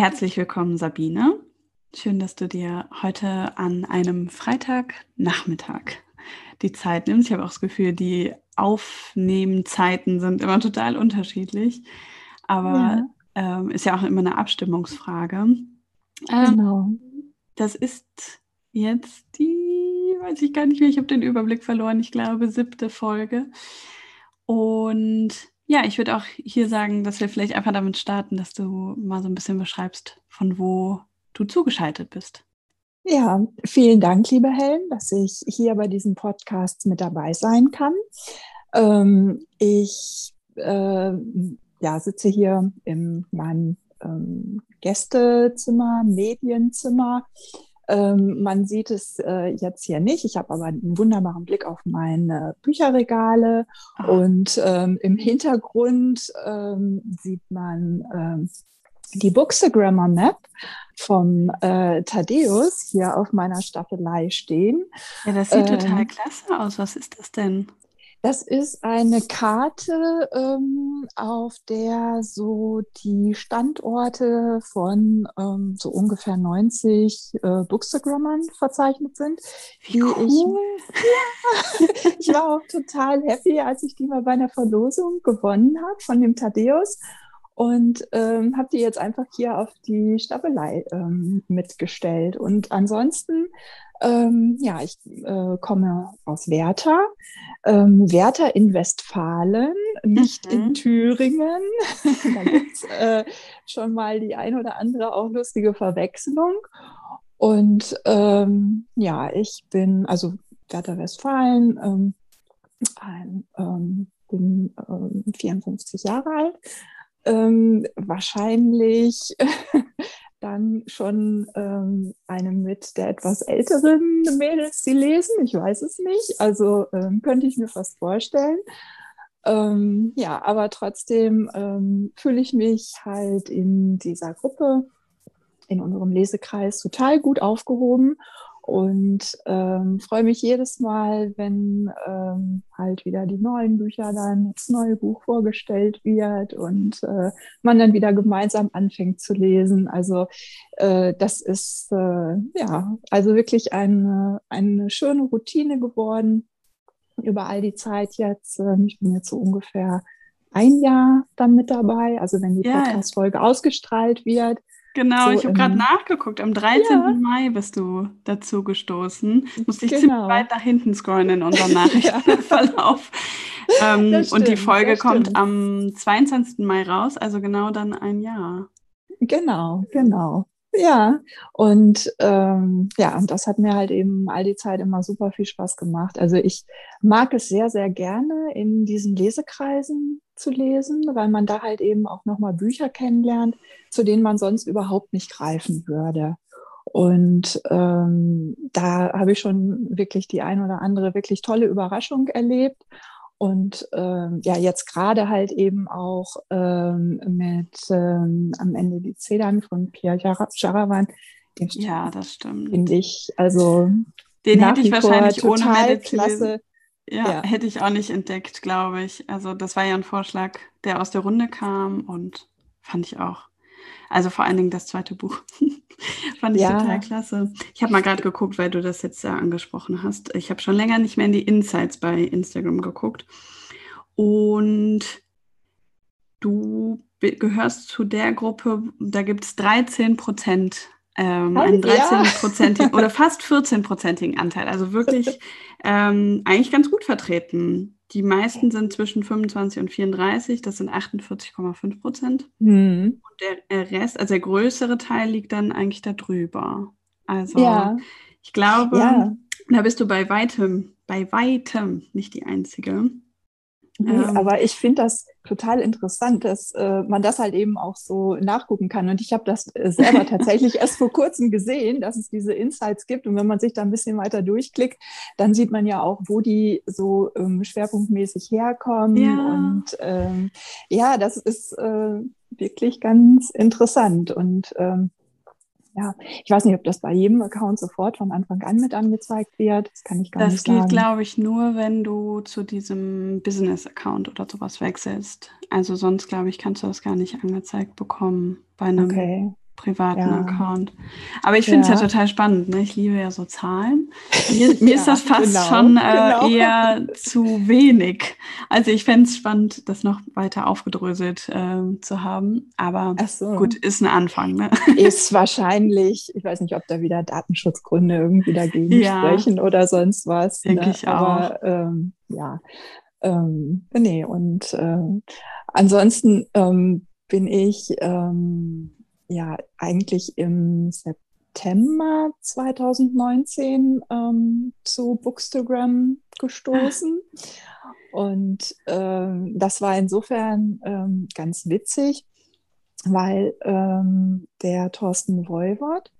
Herzlich willkommen, Sabine. Schön, dass du dir heute an einem Freitagnachmittag die Zeit nimmst. Ich habe auch das Gefühl, die Aufnehmzeiten sind immer total unterschiedlich. Aber ja. Ähm, ist ja auch immer eine Abstimmungsfrage. Ähm, genau. Das ist jetzt die, weiß ich gar nicht mehr, ich habe den Überblick verloren, ich glaube, siebte Folge. Und ja, ich würde auch hier sagen, dass wir vielleicht einfach damit starten, dass du mal so ein bisschen beschreibst, von wo du zugeschaltet bist. Ja, vielen Dank, liebe Helen, dass ich hier bei diesem Podcast mit dabei sein kann. Ähm, ich äh, ja, sitze hier in meinem ähm, Gästezimmer, Medienzimmer ähm, man sieht es äh, jetzt hier nicht. Ich habe aber einen wunderbaren Blick auf meine Bücherregale Ach. und ähm, im Hintergrund ähm, sieht man ähm, die Bookstagrammer Map vom äh, Thaddeus hier auf meiner Staffelei stehen. Ja, das sieht total ähm, klasse aus. Was ist das denn? Das ist eine Karte, ähm, auf der so die Standorte von ähm, so ungefähr 90 äh, Bookstagrammern verzeichnet sind. Wie cool. Ich, ich war auch total happy, als ich die mal bei einer Verlosung gewonnen habe von dem Thaddeus und ähm, habe die jetzt einfach hier auf die Staffelei ähm, mitgestellt. Und ansonsten ähm, ja, ich äh, komme aus Werther. Ähm, Werther in Westfalen, nicht mhm. in Thüringen. da gibt es äh, schon mal die ein oder andere auch lustige Verwechslung. Und ähm, ja, ich bin, also Werther Westfalen, ähm, ein, bin 54 ähm, Jahre alt. Ähm, wahrscheinlich dann schon ähm, eine mit der etwas älteren Mädels, die lesen. Ich weiß es nicht. Also ähm, könnte ich mir fast vorstellen. Ähm, ja, aber trotzdem ähm, fühle ich mich halt in dieser Gruppe, in unserem Lesekreis total gut aufgehoben und ähm, freue mich jedes Mal, wenn ähm, halt wieder die neuen Bücher dann, das neue Buch vorgestellt wird und äh, man dann wieder gemeinsam anfängt zu lesen. Also äh, das ist äh, ja also wirklich eine, eine schöne Routine geworden über all die Zeit jetzt. Ähm, ich bin jetzt so ungefähr ein Jahr dann mit dabei. Also wenn die. Podcast-Folge ausgestrahlt wird, Genau, so ich habe gerade nachgeguckt. Am 13. Ja. Mai bist du dazu gestoßen. Musste ich genau. ziemlich weit nach hinten scrollen in unserem Nachrichtenverlauf. ähm, und die Folge kommt am 22. Mai raus, also genau dann ein Jahr. Genau, genau. Ja, und ähm, ja, und das hat mir halt eben all die Zeit immer super viel Spaß gemacht. Also ich mag es sehr, sehr gerne, in diesen Lesekreisen zu lesen, weil man da halt eben auch nochmal Bücher kennenlernt, zu denen man sonst überhaupt nicht greifen würde. Und ähm, da habe ich schon wirklich die ein oder andere wirklich tolle Überraschung erlebt. Und ähm, ja, jetzt gerade halt eben auch ähm, mit ähm, am Ende die Zedern von Pierre Jaravan. Ja, das stimmt. Finde ich, also den hätte ich wahrscheinlich ohne Medit klasse. Ja, ja, hätte ich auch nicht entdeckt, glaube ich. Also das war ja ein Vorschlag, der aus der Runde kam und fand ich auch. Also vor allen Dingen das zweite Buch. Fand ich ja. total klasse. Ich habe mal gerade geguckt, weil du das jetzt ja angesprochen hast. Ich habe schon länger nicht mehr in die Insights bei Instagram geguckt. Und du gehörst zu der Gruppe, da gibt es 13 Prozent, ähm, einen 13-prozentigen ja. oder fast 14-prozentigen Anteil. Also wirklich ähm, eigentlich ganz gut vertreten. Die meisten sind zwischen 25 und 34, das sind 48,5 Prozent. Mhm. Und der Rest, also der größere Teil liegt dann eigentlich da drüber. Also ja. ich glaube, ja. da bist du bei weitem, bei weitem nicht die Einzige. Nee, ja. Aber ich finde das total interessant, dass äh, man das halt eben auch so nachgucken kann. Und ich habe das äh, selber tatsächlich erst vor kurzem gesehen, dass es diese Insights gibt. Und wenn man sich da ein bisschen weiter durchklickt, dann sieht man ja auch, wo die so ähm, schwerpunktmäßig herkommen. Ja. Und ähm, ja, das ist äh, wirklich ganz interessant. Und ähm, ja, ich weiß nicht, ob das bei jedem Account sofort von Anfang an mit angezeigt wird. Das kann ich gar das nicht sagen. Das geht, glaube ich, nur, wenn du zu diesem Business-Account oder sowas wechselst. Also sonst, glaube ich, kannst du das gar nicht angezeigt bekommen bei einem okay privaten ja. Account. Aber ich finde es ja. ja. total spannend. Ne? Ich liebe ja so Zahlen. Mir, mir ja, ist das fast genau, schon äh, genau. eher zu wenig. Also ich fände es spannend, das noch weiter aufgedröselt äh, zu haben. Aber so. gut, ist ein Anfang. Ne? Ist wahrscheinlich, ich weiß nicht, ob da wieder Datenschutzgründe irgendwie dagegen sprechen oder sonst was. Denke ne? ich auch. Aber ähm, ja. Ähm, nee, und äh, ansonsten ähm, bin ich ähm, ja eigentlich im September 2019 ähm, zu Bookstagram gestoßen. Und ähm, das war insofern ähm, ganz witzig, weil ähm, der Thorsten Voivod,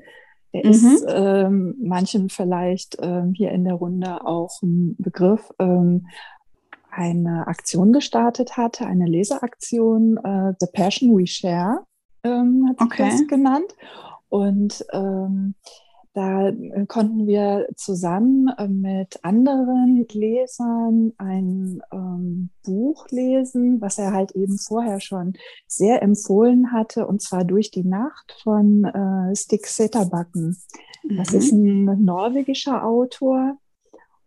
der mhm. ist ähm, manchen vielleicht ähm, hier in der Runde auch ein Begriff, eine Aktion gestartet hatte, eine Leseaktion, äh, The Passion We Share ähm, hat sich okay. das genannt. Und ähm, da äh, konnten wir zusammen äh, mit anderen Lesern ein ähm, Buch lesen, was er halt eben vorher schon sehr empfohlen hatte, und zwar durch die Nacht von äh, Stig Seterbacken. Mhm. Das ist ein norwegischer Autor.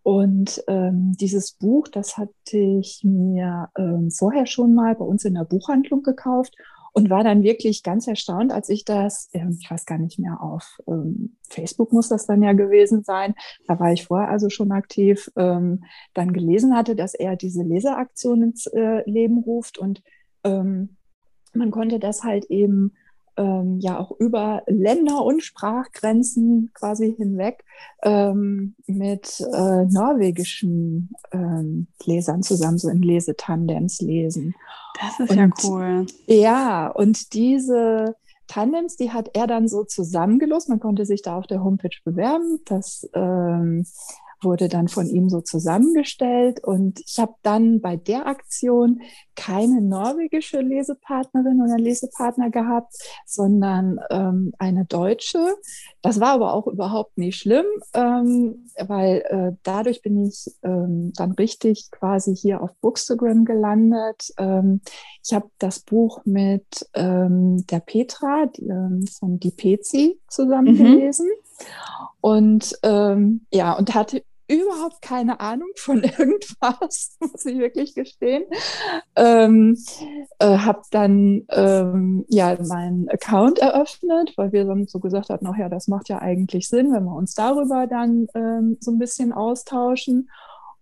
Und ähm, dieses Buch, das hatte ich mir ähm, vorher schon mal bei uns in der Buchhandlung gekauft und war dann wirklich ganz erstaunt, als ich das, ähm, ich weiß gar nicht mehr, auf ähm, Facebook muss das dann ja gewesen sein, da war ich vorher also schon aktiv, ähm, dann gelesen hatte, dass er diese Leseraktion ins äh, Leben ruft und man konnte das halt eben ähm, ja auch über Länder und Sprachgrenzen quasi hinweg ähm, mit äh, norwegischen ähm, Lesern zusammen so in Lesetandems lesen. Das ist und, ja cool. Ja, und diese Tandems, die hat er dann so zusammengelost. Man konnte sich da auf der Homepage bewerben. Das ähm, wurde dann von ihm so zusammengestellt. Und ich habe dann bei der Aktion keine norwegische Lesepartnerin oder Lesepartner gehabt, sondern ähm, eine deutsche. Das war aber auch überhaupt nicht schlimm, ähm, weil äh, dadurch bin ich ähm, dann richtig quasi hier auf Bookstagram gelandet. Ähm, ich habe das Buch mit ähm, der Petra die, ähm, von Die Pezi zusammen mhm. Und ähm, ja, und hatte überhaupt keine Ahnung von irgendwas, muss ich wirklich gestehen. Ähm, äh, habe dann ähm, ja meinen Account eröffnet, weil wir dann so gesagt hatten, ja, das macht ja eigentlich Sinn, wenn wir uns darüber dann ähm, so ein bisschen austauschen.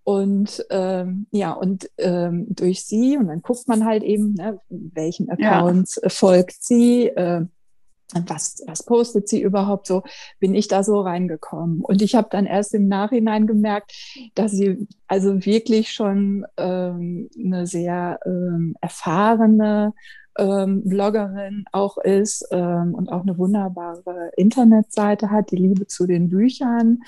Und ähm, ja, und ähm, durch sie, und dann guckt man halt eben, ne, welchen Accounts ja. folgt sie, äh, was, was postet sie überhaupt so, bin ich da so reingekommen. Und ich habe dann erst im Nachhinein gemerkt, dass sie also wirklich schon ähm, eine sehr ähm, erfahrene ähm, Bloggerin auch ist ähm, und auch eine wunderbare Internetseite hat, die Liebe zu den Büchern.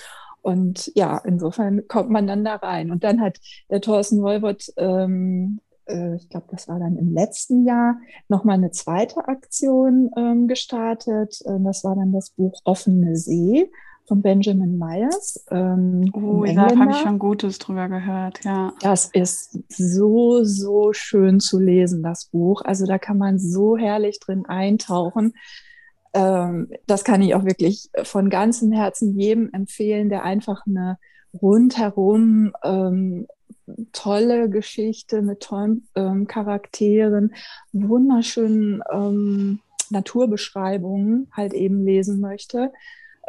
Und ja, insofern kommt man dann da rein. Und dann hat der Thorsten Wolbert ähm, äh, ich glaube, das war dann im letzten Jahr, nochmal eine zweite Aktion ähm, gestartet. Äh, das war dann das Buch Offene See von Benjamin Myers. Ähm, oh, da habe ich schon Gutes drüber gehört, ja. Das ist so, so schön zu lesen, das Buch. Also da kann man so herrlich drin eintauchen. Ähm, das kann ich auch wirklich von ganzem Herzen jedem empfehlen, der einfach eine rundherum ähm, tolle Geschichte mit tollen ähm, Charakteren, wunderschönen ähm, Naturbeschreibungen halt eben lesen möchte.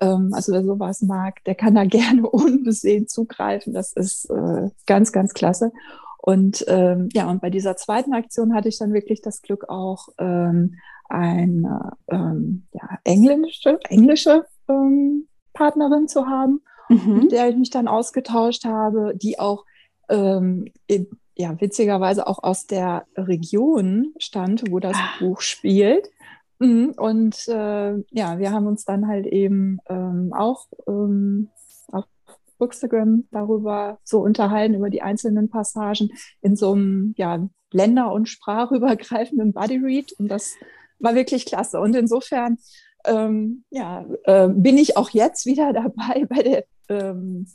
Ähm, also wer sowas mag, der kann da gerne unbesehen zugreifen. Das ist äh, ganz, ganz klasse. Und ähm, ja, und bei dieser zweiten Aktion hatte ich dann wirklich das Glück, auch ähm, eine ähm, ja, englische, englische ähm, Partnerin zu haben, mhm. mit der ich mich dann ausgetauscht habe, die auch ähm, ja witzigerweise auch aus der Region stammt, wo das ah. Buch spielt. Mhm, und äh, ja, wir haben uns dann halt eben ähm, auch ähm, auf Bookstagram darüber so unterhalten, über die einzelnen Passagen in so einem ja, länder- und sprachübergreifenden Buddy Read. Und das war wirklich klasse. Und insofern ähm, ja, äh, bin ich auch jetzt wieder dabei bei der ähm,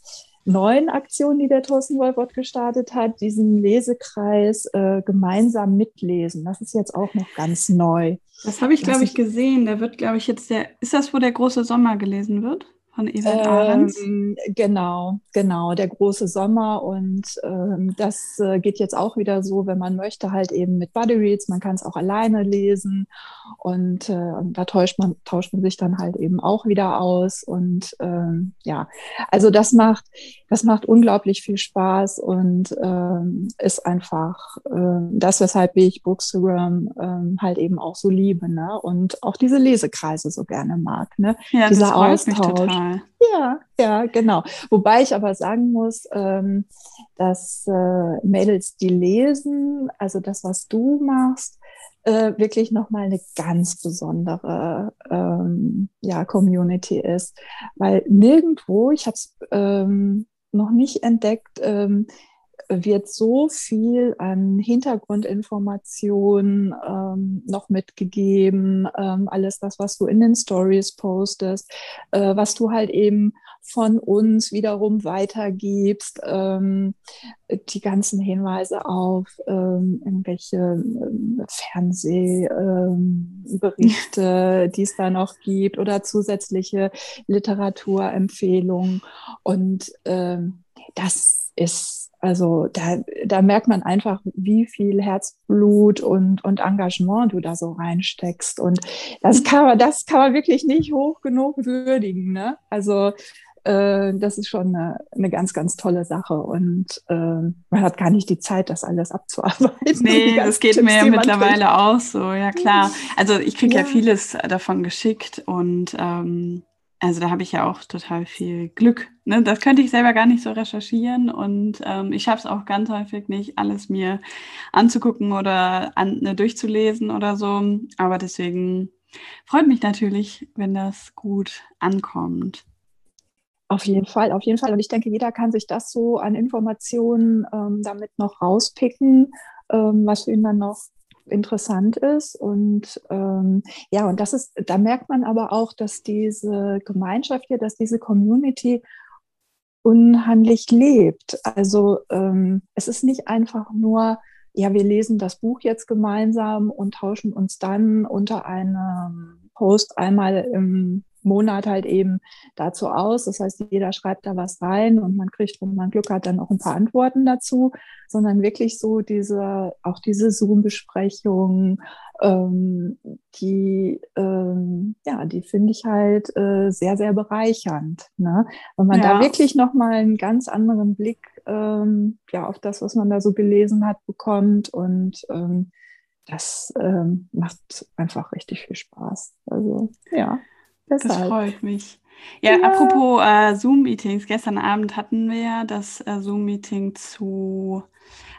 neuen Aktion, die der Thorsten Wolfort gestartet hat, diesen Lesekreis äh, gemeinsam mitlesen. Das ist jetzt auch noch ganz neu. Das habe ich, glaube ich, gesehen. Der wird, glaube ich, jetzt der. Ist das, wo der große Sommer gelesen wird? Von Evert Ahrens. Ähm, genau, genau, der große Sommer. Und ähm, das äh, geht jetzt auch wieder so, wenn man möchte, halt eben mit Buddy Reads. Man kann es auch alleine lesen. Und, äh, und da tauscht man, tauscht man sich dann halt eben auch wieder aus. Und ähm, ja, also das macht, das macht unglaublich viel Spaß und ähm, ist einfach äh, das, weshalb ich Bookstagram ähm, halt eben auch so liebe. Ne? Und auch diese Lesekreise so gerne mag. Ne? Ja, Dieser Austausch. Ja, ja, genau. Wobei ich aber sagen muss, ähm, dass äh, Mädels, die lesen, also das, was du machst, äh, wirklich nochmal eine ganz besondere ähm, ja, Community ist. Weil nirgendwo, ich habe es ähm, noch nicht entdeckt, ähm, wird so viel an Hintergrundinformationen ähm, noch mitgegeben, ähm, alles das, was du in den Stories postest, äh, was du halt eben von uns wiederum weitergibst, ähm, die ganzen Hinweise auf ähm, irgendwelche ähm, Fernsehberichte, ähm, die es da noch gibt oder zusätzliche Literaturempfehlungen. Und das ist also da, da merkt man einfach, wie viel Herzblut und, und Engagement du da so reinsteckst. Und das kann man, das kann man wirklich nicht hoch genug würdigen. Ne? Also äh, das ist schon eine, eine ganz, ganz tolle Sache. Und äh, man hat gar nicht die Zeit, das alles abzuarbeiten. Nee, das geht Tipps, mir ja mittlerweile auch so, ja klar. Also ich kriege ja. ja. vieles davon geschickt und ähm, also da habe ich ja auch total viel Glück. Ne? Das könnte ich selber gar nicht so recherchieren und ähm, ich schaffe es auch ganz häufig nicht, alles mir anzugucken oder an, ne, durchzulesen oder so. Aber deswegen freut mich natürlich, wenn das gut ankommt. Auf jeden Fall, auf jeden Fall. Und ich denke, jeder kann sich das so an Informationen ähm, damit noch rauspicken, ähm, was für ihn dann noch interessant ist. Und ähm, ja, und das ist, da merkt man aber auch, dass diese Gemeinschaft hier, dass diese Community unheimlich lebt. Also ähm, es ist nicht einfach nur, ja, wir lesen das Buch jetzt gemeinsam und tauschen uns dann unter einem Post einmal im Monat halt eben dazu aus. Das heißt, jeder schreibt da was rein und man kriegt, wenn man Glück hat, dann auch ein paar Antworten dazu, sondern wirklich so diese, auch diese Zoom-Besprechungen, ähm, die, ähm, ja, die finde ich halt äh, sehr, sehr bereichernd. Ne? Wenn man ja. da wirklich nochmal einen ganz anderen Blick ähm, ja, auf das, was man da so gelesen hat, bekommt und ähm, das ähm, macht einfach richtig viel Spaß. Also ja. Deshalb. Das freut mich. Ja, ja. apropos äh, Zoom-Meetings. Gestern Abend hatten wir ja das äh, Zoom-Meeting zu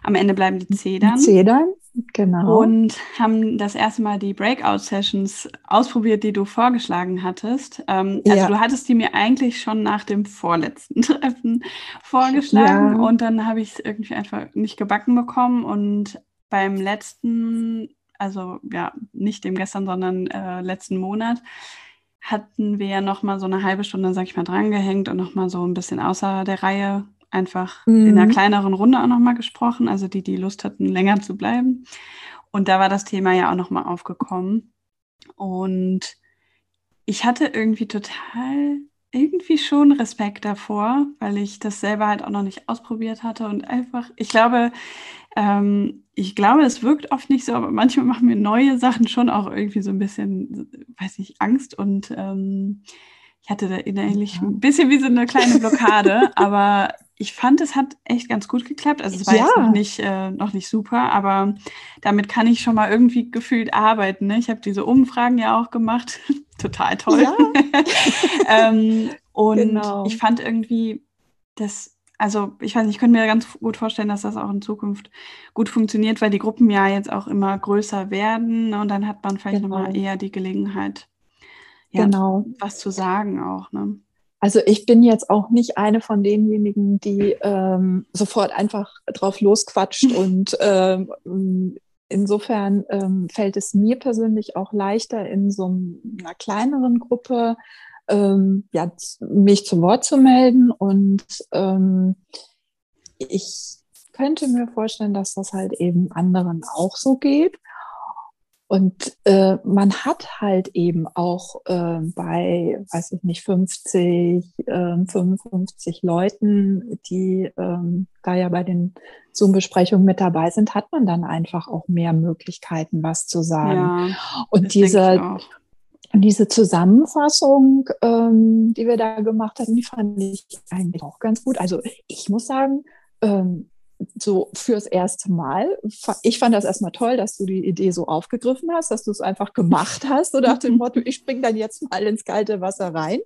Am Ende bleiben die Zedern. Zedern, genau. Und haben das erste Mal die Breakout-Sessions ausprobiert, die du vorgeschlagen hattest. Ähm, also ja. du hattest die mir eigentlich schon nach dem vorletzten Treffen vorgeschlagen ja. und dann habe ich es irgendwie einfach nicht gebacken bekommen und beim letzten, also ja, nicht dem gestern, sondern äh, letzten Monat, hatten wir ja noch mal so eine halbe Stunde, sag ich mal, drangehängt und noch mal so ein bisschen außer der Reihe einfach mhm. in einer mhm. kleineren Runde auch noch mal gesprochen, also die, die Lust hatten, länger zu bleiben. Und da war das Thema ja auch noch mal aufgekommen. Und ich hatte irgendwie total irgendwie schon Respekt davor, weil ich das selber halt auch noch nicht ausprobiert hatte und einfach, ich glaube, ähm, ich glaube, es wirkt oft nicht so, aber manchmal machen mir neue Sachen schon auch irgendwie so ein bisschen, weiß ich, Angst und ähm, ich hatte da innerlich ja. ein bisschen wie so eine kleine Blockade, aber ich fand, es hat echt ganz gut geklappt. Also es war ja. jetzt noch nicht, äh, noch nicht super, aber damit kann ich schon mal irgendwie gefühlt arbeiten. Ne? Ich habe diese Umfragen ja auch gemacht. Total toll. Ja. ähm, und genau. ich fand irgendwie, das also ich weiß nicht, ich könnte mir ganz gut vorstellen, dass das auch in Zukunft gut funktioniert, weil die Gruppen ja jetzt auch immer größer werden ne? und dann hat man vielleicht genau. nochmal eher die Gelegenheit, ja, genau. was zu sagen auch. Ne? Also ich bin jetzt auch nicht eine von denjenigen, die ähm, sofort einfach drauf losquatscht und ähm, insofern ähm, fällt es mir persönlich auch leichter in so einer kleineren Gruppe ähm, ja, mich zu Wort zu melden und ähm, ich könnte mir vorstellen, dass das halt eben anderen auch so geht. Und äh, man hat halt eben auch äh, bei, weiß ich nicht, 50, äh, 55 Leuten, die ähm, da ja bei den Zoom-Besprechungen mit dabei sind, hat man dann einfach auch mehr Möglichkeiten, was zu sagen. Ja, und diese, diese Zusammenfassung, ähm, die wir da gemacht hatten, die fand ich eigentlich auch ganz gut. Also ich muss sagen, ähm, so fürs erste Mal. Ich fand das erstmal toll, dass du die Idee so aufgegriffen hast, dass du es einfach gemacht hast, so nach dem Motto, ich springe dann jetzt mal ins kalte Wasser rein.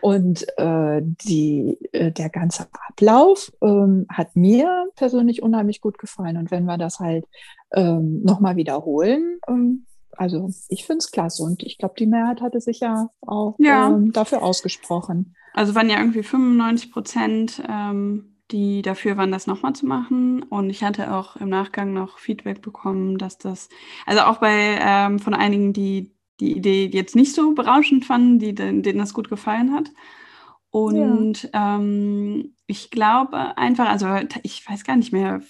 Und äh, die, äh, der ganze Ablauf ähm, hat mir persönlich unheimlich gut gefallen. Und wenn wir das halt ähm, nochmal wiederholen, ähm, also ich finde es klasse und ich glaube, die Mehrheit hatte sich ja auch ja. Ähm, dafür ausgesprochen. Also waren ja irgendwie 95 Prozent ähm, die dafür waren, das nochmal zu machen. Und ich hatte auch im Nachgang noch Feedback bekommen, dass das, also auch bei ähm, von einigen, die die Idee jetzt nicht so berauschend fanden, die, denen das gut gefallen hat. Und ja. ähm, ich glaube einfach, also ich weiß gar nicht mehr,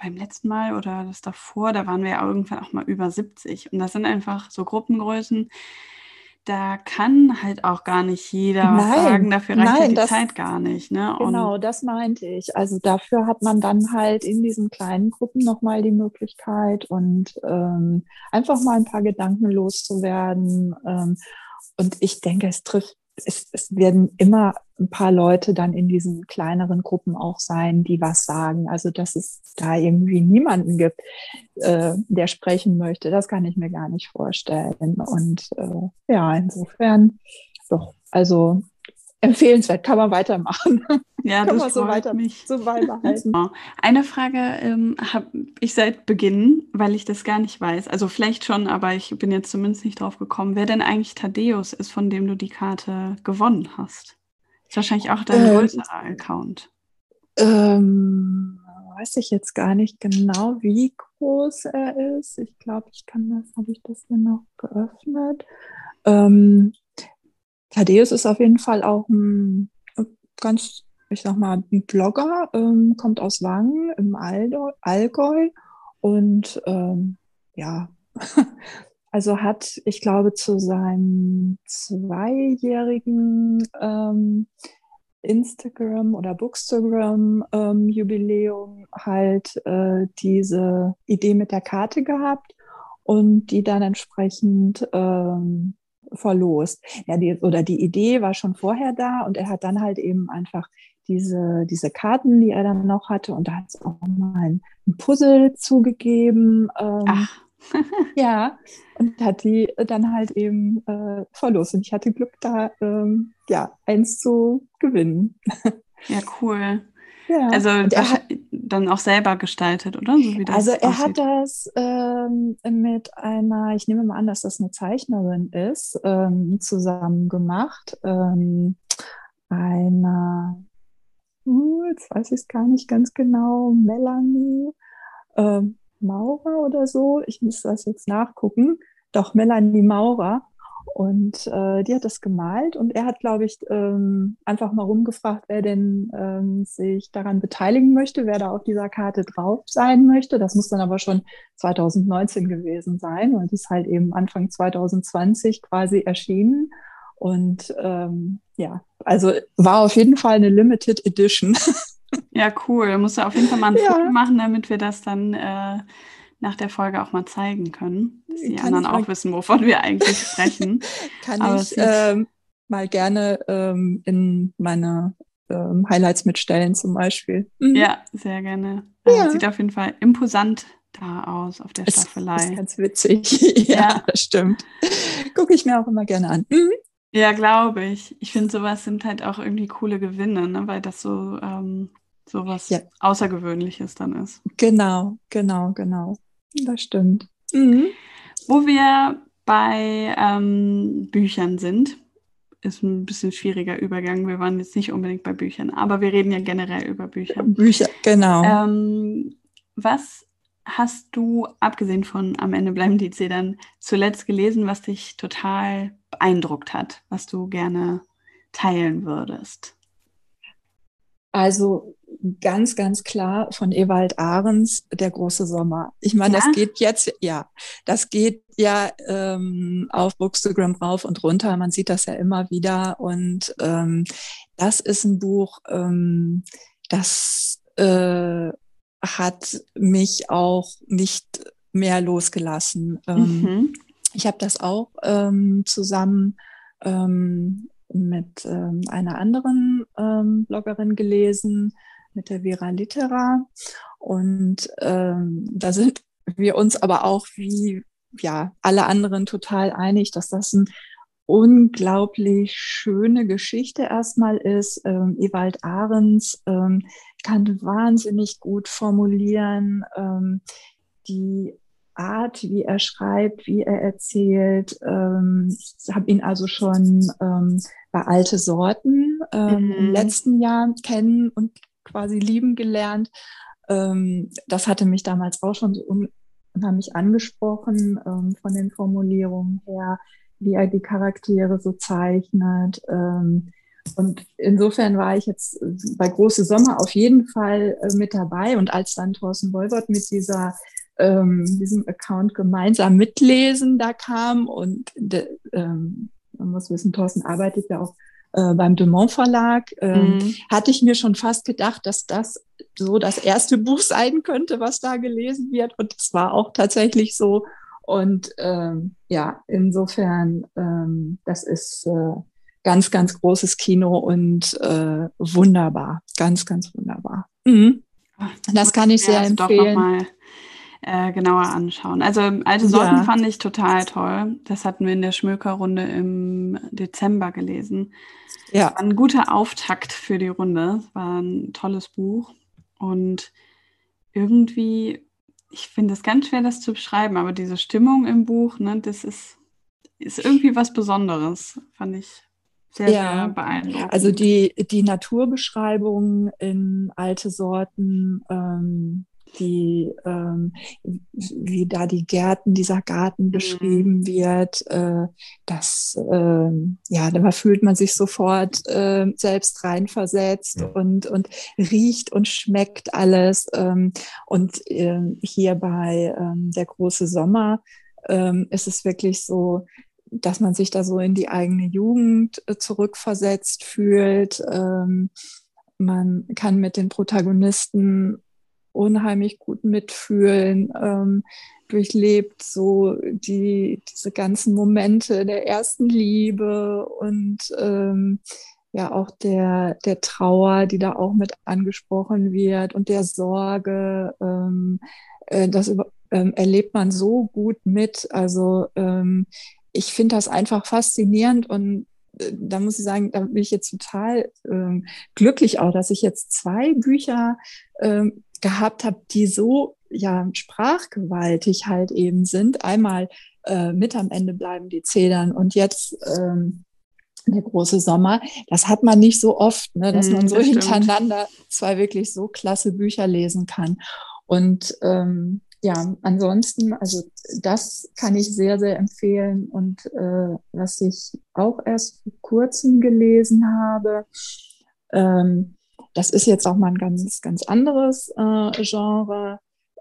beim letzten Mal oder das davor, da waren wir ja irgendwann auch mal über 70. Und das sind einfach so Gruppengrößen, da kann halt auch gar nicht jeder nein, was sagen, dafür reicht nein, halt die das, Zeit gar nicht. Ne? Genau, das meinte ich. Also dafür hat man dann halt in diesen kleinen Gruppen nochmal die Möglichkeit und ähm, einfach mal ein paar Gedanken loszuwerden. Ähm, und ich denke, es trifft es, es werden immer ein paar Leute dann in diesen kleineren Gruppen auch sein, die was sagen. Also dass es da irgendwie niemanden gibt, äh, der sprechen möchte, das kann ich mir gar nicht vorstellen. Und äh, ja, insofern doch, also empfehlenswert, kann man weitermachen. Ja, kann das man so weiter mich. so beibehalten. Eine Frage ähm, habe ich seit Beginn, weil ich das gar nicht weiß. Also vielleicht schon, aber ich bin jetzt zumindest nicht drauf gekommen, wer denn eigentlich Thaddeus ist, von dem du die Karte gewonnen hast. Ist wahrscheinlich auch dein ähm, größerer Account. Ähm, weiß ich jetzt gar nicht genau, wie groß er ist. Ich glaube, ich kann das, habe ich das hier noch geöffnet. Ähm, Thaddeus ist auf jeden Fall auch ein ganz, ich sag mal, ein Blogger, ähm, kommt aus Wangen im Aldo, Allgäu und ähm, ja, also hat, ich glaube, zu seinem zweijährigen ähm, Instagram oder Bookstagram ähm, halt äh, diese Idee mit der Karte gehabt und die dann entsprechend ähm, verlost. Ja, die, oder die Idee war schon vorher da und er hat dann halt eben einfach diese, diese Karten, die er dann noch hatte, und da hat es auch mal ein, ein Puzzle zugegeben. Ähm, Ach. ja, und hat die dann halt eben äh, verlost. Und ich hatte Glück, da ähm, ja, eins zu gewinnen. Ja, cool. Ja. Also er hat dann auch selber gestaltet, oder? So also er aussieht. hat das ähm, mit einer, ich nehme mal an, dass das eine Zeichnerin ist, ähm, zusammen gemacht. Ähm, einer, uh, jetzt weiß ich es gar nicht ganz genau, Melanie ähm, Maurer oder so. Ich muss das jetzt nachgucken. Doch, Melanie Maurer. Und äh, die hat das gemalt und er hat, glaube ich, ähm, einfach mal rumgefragt, wer denn ähm, sich daran beteiligen möchte, wer da auf dieser Karte drauf sein möchte. Das muss dann aber schon 2019 gewesen sein und ist halt eben Anfang 2020 quasi erschienen. Und ähm, ja, also war auf jeden Fall eine Limited Edition. Ja, cool. Da musst du auf jeden Fall mal ein ja. Foto machen, damit wir das dann äh, nach der Folge auch mal zeigen können, dass die Kann anderen auch wissen, wovon wir eigentlich sprechen. Kann Aber ich ähm, mal gerne ähm, in meine ähm, Highlights mitstellen zum Beispiel. Mhm. Ja, sehr gerne. Äh, ja. Sieht auf jeden Fall imposant da aus auf der es, Staffelei. Das ist ganz witzig. ja, ja, das stimmt. Gucke ich mir auch immer gerne an. Mhm. Ja, glaube ich. Ich finde, sowas sind halt auch irgendwie coole Gewinne, ne? weil das so ähm, so was ja. Außergewöhnliches dann ist. Genau, genau, genau. Das stimmt. Mhm. Wo wir bei ähm, Büchern sind, ist ein bisschen schwieriger Übergang. Wir waren jetzt nicht unbedingt bei Büchern, aber wir reden ja generell über Bücher. Bücher, genau. Ähm, was hast du, abgesehen von Am Ende bleiben die Zedern, zuletzt gelesen, was dich total beeindruckt hat, was du gerne teilen würdest? Also ganz, ganz klar von Ewald Ahrens, Der große Sommer. Ich meine, ja? das geht jetzt, ja, das geht ja ähm, auf Bookstagram rauf und runter. Man sieht das ja immer wieder. Und ähm, das ist ein Buch, ähm, das äh, hat mich auch nicht mehr losgelassen. Ähm, mhm. Ich habe das auch ähm, zusammen ähm, mit ähm, einer anderen ähm, Bloggerin gelesen, mit der Vera Litera. Und ähm, da sind wir uns aber auch wie ja alle anderen total einig, dass das ein unglaublich schöne Geschichte erstmal ist. Ähm, Ewald Ahrens ähm, kann wahnsinnig gut formulieren. Ähm, die Art, wie er schreibt, wie er erzählt. Ähm, ich habe ihn also schon ähm, bei Alte Sorten ähm, mhm. im letzten Jahr kennen und quasi lieben gelernt. Ähm, das hatte mich damals auch schon so unheimlich angesprochen ähm, von den Formulierungen her, wie er die Charaktere so zeichnet. Ähm, und insofern war ich jetzt bei Große Sommer auf jeden Fall äh, mit dabei. Und als dann Thorsten Wolbert mit dieser ähm, diesem Account gemeinsam mitlesen da kam und de, ähm, man muss wissen, Thorsten arbeitet ja auch äh, beim Dumont Verlag, ähm, mhm. hatte ich mir schon fast gedacht, dass das so das erste Buch sein könnte, was da gelesen wird. Und es war auch tatsächlich so. Und ähm, ja, insofern, ähm, das ist äh, ganz, ganz großes Kino und äh, wunderbar. Ganz, ganz wunderbar. Mhm. Das kann ich sehr empfehlen äh, genauer anschauen. Also alte Sorten ja. fand ich total toll. Das hatten wir in der Schmökerrunde im Dezember gelesen. Ja. War ein guter Auftakt für die Runde. Es war ein tolles Buch. Und irgendwie, ich finde es ganz schwer, das zu beschreiben, aber diese Stimmung im Buch, ne, das ist, ist irgendwie was Besonderes, fand ich sehr, ja. sehr beeindruckend. Also die, die Naturbeschreibung in alte Sorten, ähm, die, ähm, wie da die Gärten, dieser Garten mhm. beschrieben wird, äh, das, äh, ja, da fühlt man sich sofort äh, selbst reinversetzt ja. und, und riecht und schmeckt alles. Ähm, und äh, hier bei ähm, Der große Sommer ähm, ist es wirklich so, dass man sich da so in die eigene Jugend äh, zurückversetzt fühlt. Ähm, man kann mit den Protagonisten unheimlich gut mitfühlen, ähm, durchlebt so die, diese ganzen Momente der ersten Liebe und ähm, ja auch der, der Trauer, die da auch mit angesprochen wird und der Sorge. Ähm, äh, das ähm, erlebt man so gut mit. Also ähm, ich finde das einfach faszinierend und äh, da muss ich sagen, da bin ich jetzt total ähm, glücklich auch, dass ich jetzt zwei Bücher ähm, gehabt habe, die so ja sprachgewaltig halt eben sind. Einmal äh, mit am Ende bleiben die Zedern und jetzt ähm, der große Sommer. Das hat man nicht so oft, ne, dass mm, man so das hintereinander zwei wirklich so klasse Bücher lesen kann. Und ähm, ja, ansonsten, also das kann ich sehr, sehr empfehlen. Und äh, was ich auch erst vor kurzem gelesen habe, ähm, das ist jetzt auch mal ein ganz, ganz anderes äh, Genre.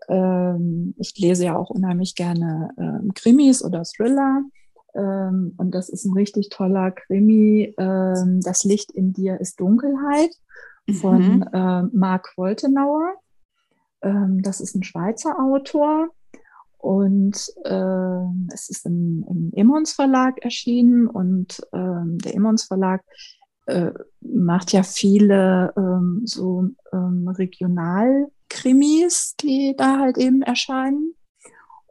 Ähm, ich lese ja auch unheimlich gerne ähm, Krimis oder Thriller. Ähm, und das ist ein richtig toller Krimi. Ähm, das Licht in dir ist Dunkelheit von mhm. äh, Marc Woltenauer. Ähm, das ist ein Schweizer Autor. Und äh, es ist im, im Emons Verlag erschienen und ähm, der Emons Verlag äh, macht ja viele ähm, so ähm, Regionalkrimis, die da halt eben erscheinen.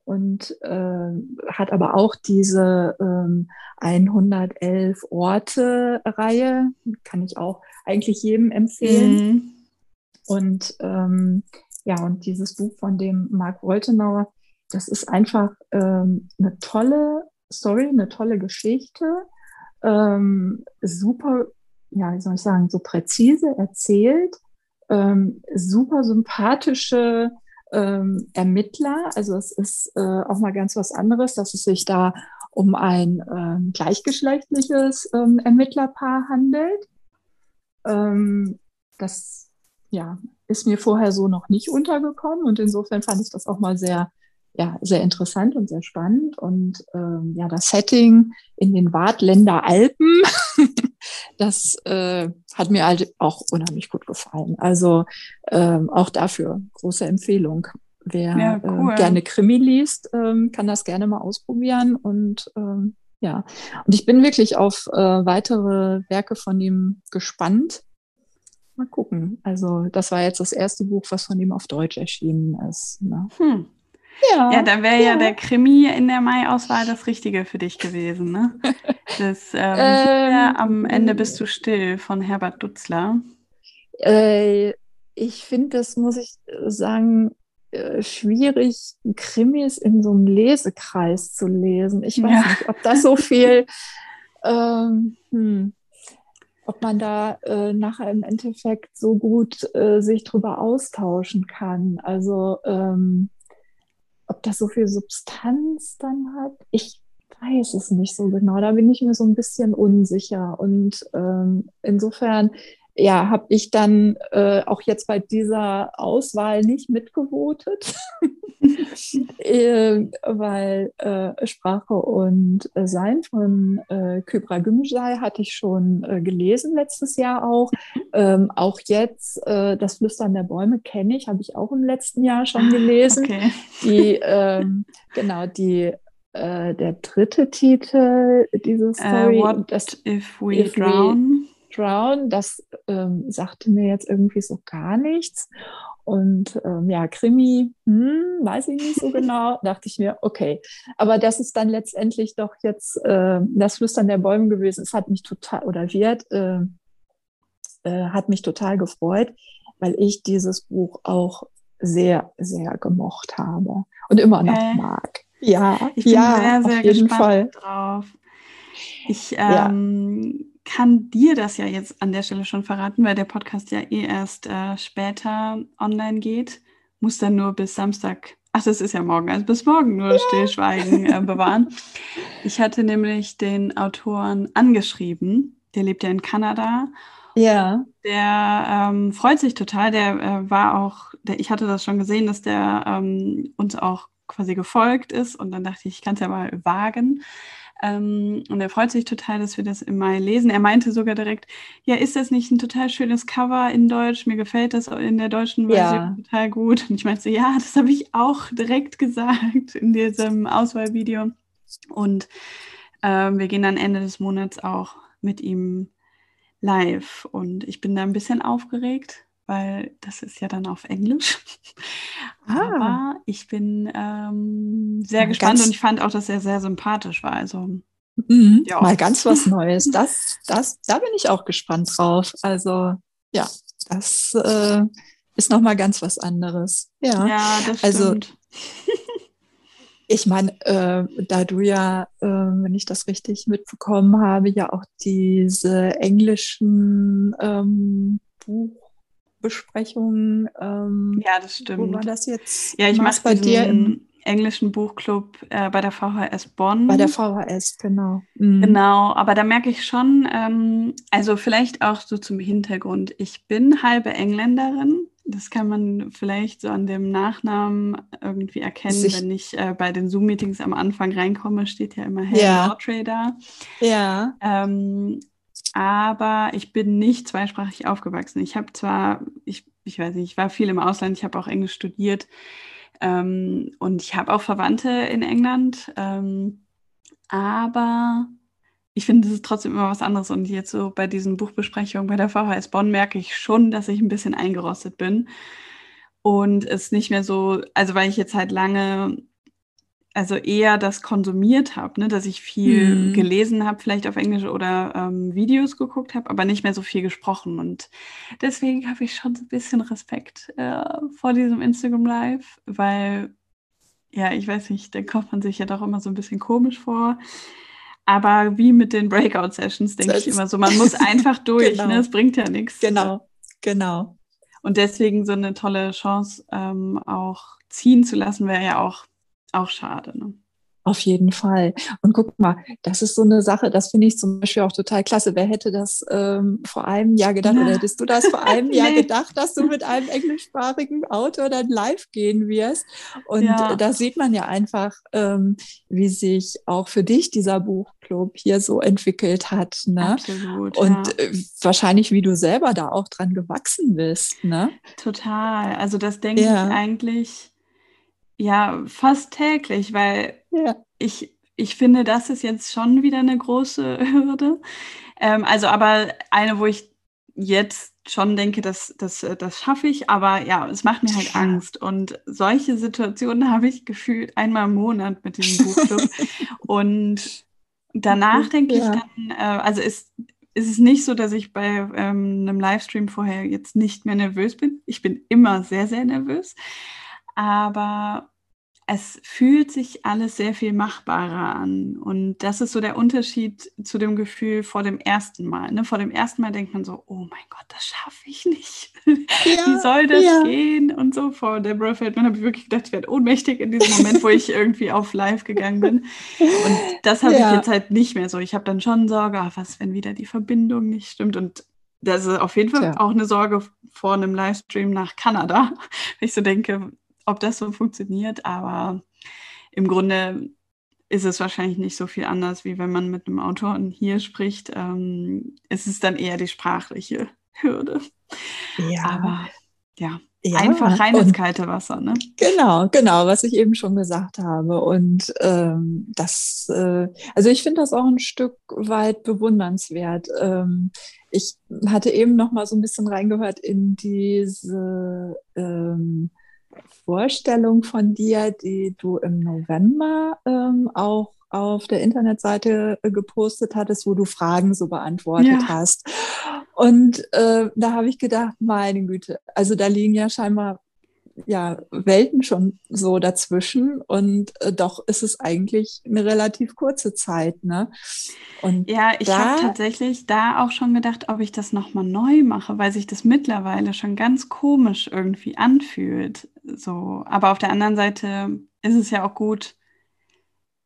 Und äh, hat aber auch diese ähm, 111 Orte-Reihe, kann ich auch eigentlich jedem empfehlen. Mhm. Und ähm, ja, und dieses Buch von dem Mark Woltenauer, das ist einfach ähm, eine tolle Story, eine tolle Geschichte, ähm, super, ja, wie soll ich sagen, so präzise erzählt, ähm, super sympathische ähm, Ermittler. Also es ist äh, auch mal ganz was anderes, dass es sich da um ein ähm, gleichgeschlechtliches ähm, Ermittlerpaar handelt. Ähm, das ja, ist mir vorher so noch nicht untergekommen und insofern fand ich das auch mal sehr, ja, sehr interessant und sehr spannend. Und ähm, ja, das Setting in den Wartländer Alpen, das äh, hat mir halt auch unheimlich gut gefallen. Also ähm, auch dafür große Empfehlung. Wer ja, äh, cool. äh, gerne Krimi liest, ähm, kann das gerne mal ausprobieren. Und ähm, ja, und ich bin wirklich auf äh, weitere Werke von ihm gespannt. Mal gucken. Also das war jetzt das erste Buch, was von ihm auf Deutsch erschienen ist. Ne? Hm. Ja, ja, da wäre ja. ja. der Krimi in der Mai-Auswahl das Richtige für dich gewesen. Ne? Das ähm, ähm, Am Ende bist du still von Herbert Dutzler. Äh, ich finde, das muss ich sagen, äh, schwierig, Krimis in so einem Lesekreis zu lesen. Ich weiß ja. nicht, ob das so viel, ähm, hm, ob man da äh, nachher im Endeffekt so gut äh, sich drüber austauschen kann. Also ähm, ob das so viel Substanz dann hat, ich weiß es nicht so genau. Da bin ich mir so ein bisschen unsicher. Und ähm, insofern ja, habe ich dann äh, auch jetzt bei dieser Auswahl nicht mitgevotet, äh, weil äh, Sprache und Sein von äh, Kybra Gümüşay hatte ich schon äh, gelesen letztes Jahr auch. Ähm, auch jetzt äh, Das Flüstern der Bäume kenne ich, habe ich auch im letzten Jahr schon gelesen. Okay. Die, ähm, genau, die äh, der dritte Titel dieser Story. what das, if we if drown? We, Drown, das ähm, sagte mir jetzt irgendwie so gar nichts. Und ähm, ja, Krimi, hm, weiß ich nicht so genau, dachte ich mir, okay. Aber das ist dann letztendlich doch jetzt äh, das Flüstern der Bäume gewesen. Es hat mich total, oder wird, äh, äh, hat mich total gefreut, weil ich dieses Buch auch sehr, sehr gemocht habe und immer noch äh, mag. Ja, ich bin ja, sehr, sehr auf jeden gespannt Fall. drauf. Ich ähm, ja kann dir das ja jetzt an der Stelle schon verraten, weil der Podcast ja eh erst äh, später online geht. Muss dann nur bis Samstag, ach, das ist ja morgen, also bis morgen nur ja. Stillschweigen äh, bewahren. Ich hatte nämlich den Autoren angeschrieben, der lebt ja in Kanada. Ja. Der ähm, freut sich total. Der äh, war auch, der, ich hatte das schon gesehen, dass der ähm, uns auch quasi gefolgt ist und dann dachte ich, ich kann es ja mal wagen. Ähm, und er freut sich total, dass wir das im Mai lesen. Er meinte sogar direkt, ja, ist das nicht ein total schönes Cover in Deutsch? Mir gefällt das in der deutschen Version ja. total gut. Und ich meinte, ja, das habe ich auch direkt gesagt in diesem Auswahlvideo. Und ähm, wir gehen dann Ende des Monats auch mit ihm live. Und ich bin da ein bisschen aufgeregt, weil das ist ja dann auf Englisch. Ah. Aber ich bin ähm, sehr ja, gespannt und ich fand auch, dass er sehr sympathisch war. Also mhm, ja. mal ganz was Neues. Das, das, da bin ich auch gespannt drauf. Also ja, das äh, ist noch mal ganz was anderes. Ja, ja das also, stimmt. Ich meine, äh, da du ja, äh, wenn ich das richtig mitbekommen habe, ja auch diese englischen ähm, Buch Besprechungen. Ähm, ja, das stimmt. Wo war das jetzt? Ja, ich mache bei dir im englischen Buchclub äh, bei der VHS Bonn. Bei der VHS, genau. Mhm. Genau, aber da merke ich schon, ähm, also vielleicht auch so zum Hintergrund, ich bin halbe Engländerin. Das kann man vielleicht so an dem Nachnamen irgendwie erkennen, Sich wenn ich äh, bei den Zoom-Meetings am Anfang reinkomme, steht ja immer Hey ja. Trader. Ja. Ähm, aber ich bin nicht zweisprachig aufgewachsen. Ich habe zwar, ich, ich weiß nicht, ich war viel im Ausland, ich habe auch Englisch studiert ähm, und ich habe auch Verwandte in England, ähm, aber ich finde, es ist trotzdem immer was anderes. Und jetzt so bei diesen Buchbesprechungen bei der VHS Bonn merke ich schon, dass ich ein bisschen eingerostet bin und es nicht mehr so, also weil ich jetzt halt lange also eher das konsumiert habe, ne? dass ich viel mhm. gelesen habe, vielleicht auf Englisch oder ähm, Videos geguckt habe, aber nicht mehr so viel gesprochen. Und deswegen habe ich schon so ein bisschen Respekt äh, vor diesem Instagram Live, weil, ja, ich weiß nicht, da kommt man sich ja doch immer so ein bisschen komisch vor. Aber wie mit den Breakout-Sessions denke ich immer so, man muss einfach durch, genau. ne? es bringt ja nichts. Genau, genau. Und deswegen so eine tolle Chance ähm, auch ziehen zu lassen, wäre ja auch auch schade. Ne? Auf jeden Fall. Und guck mal, das ist so eine Sache, das finde ich zum Beispiel auch total klasse. Wer hätte das ähm, vor einem Jahr gedacht, oder hättest du das vor einem Jahr gedacht, dass du mit einem englischsprachigen Autor dann live gehen wirst? Und ja. da sieht man ja einfach, ähm, wie sich auch für dich dieser Buchclub hier so entwickelt hat. Ne? Absolut. Und ja. Äh, wahrscheinlich, wie du selber da auch dran gewachsen bist. Ne? Total. Also das denke ja. ich eigentlich ja, fast täglich, weil ja. ich, ich finde, das ist jetzt schon wieder eine große Hürde. Ähm, also aber eine, wo ich jetzt schon denke, dass das, äh, das schaffe ich, aber ja, es macht mir halt Angst. Und solche Situationen habe ich gefühlt einmal im Monat mit diesem Buchclub. und danach denke ja. ich dann, äh, also ist, ist es nicht so, dass ich bei ähm, einem Livestream vorher jetzt nicht mehr nervös bin. Ich bin immer sehr, sehr nervös aber es fühlt sich alles sehr viel machbarer an. Und das ist so der Unterschied zu dem Gefühl vor dem ersten Mal. Ne? Vor dem ersten Mal denkt man so, oh mein Gott, das schaffe ich nicht. Ja, Wie soll das ja. gehen? Und so vor Deborah Feldman habe ich wirklich gedacht, ich werde ohnmächtig in diesem Moment, wo ich irgendwie auf live gegangen bin. Und das habe ja. ich jetzt halt nicht mehr so. Ich habe dann schon Sorge, ach, was, wenn wieder die Verbindung nicht stimmt. Und das ist auf jeden Fall auch eine Sorge vor einem Livestream nach Kanada. Ich so denke, ob das so funktioniert, aber im Grunde ist es wahrscheinlich nicht so viel anders, wie wenn man mit einem Autor hier spricht. Ähm, es ist dann eher die sprachliche Hürde. Ja. Aber ja, ja, einfach rein ins kalte Wasser, ne? Genau, genau, was ich eben schon gesagt habe. Und ähm, das, äh, also ich finde das auch ein Stück weit bewundernswert. Ähm, ich hatte eben noch mal so ein bisschen reingehört in diese ähm, Vorstellung von dir, die du im November ähm, auch auf der Internetseite äh, gepostet hattest, wo du Fragen so beantwortet ja. hast. Und äh, da habe ich gedacht, meine Güte, also da liegen ja scheinbar ja, Welten schon so dazwischen und äh, doch ist es eigentlich eine relativ kurze Zeit, ne? Und ja, ich habe tatsächlich da auch schon gedacht, ob ich das nochmal neu mache, weil sich das mittlerweile schon ganz komisch irgendwie anfühlt. So, aber auf der anderen Seite ist es ja auch gut,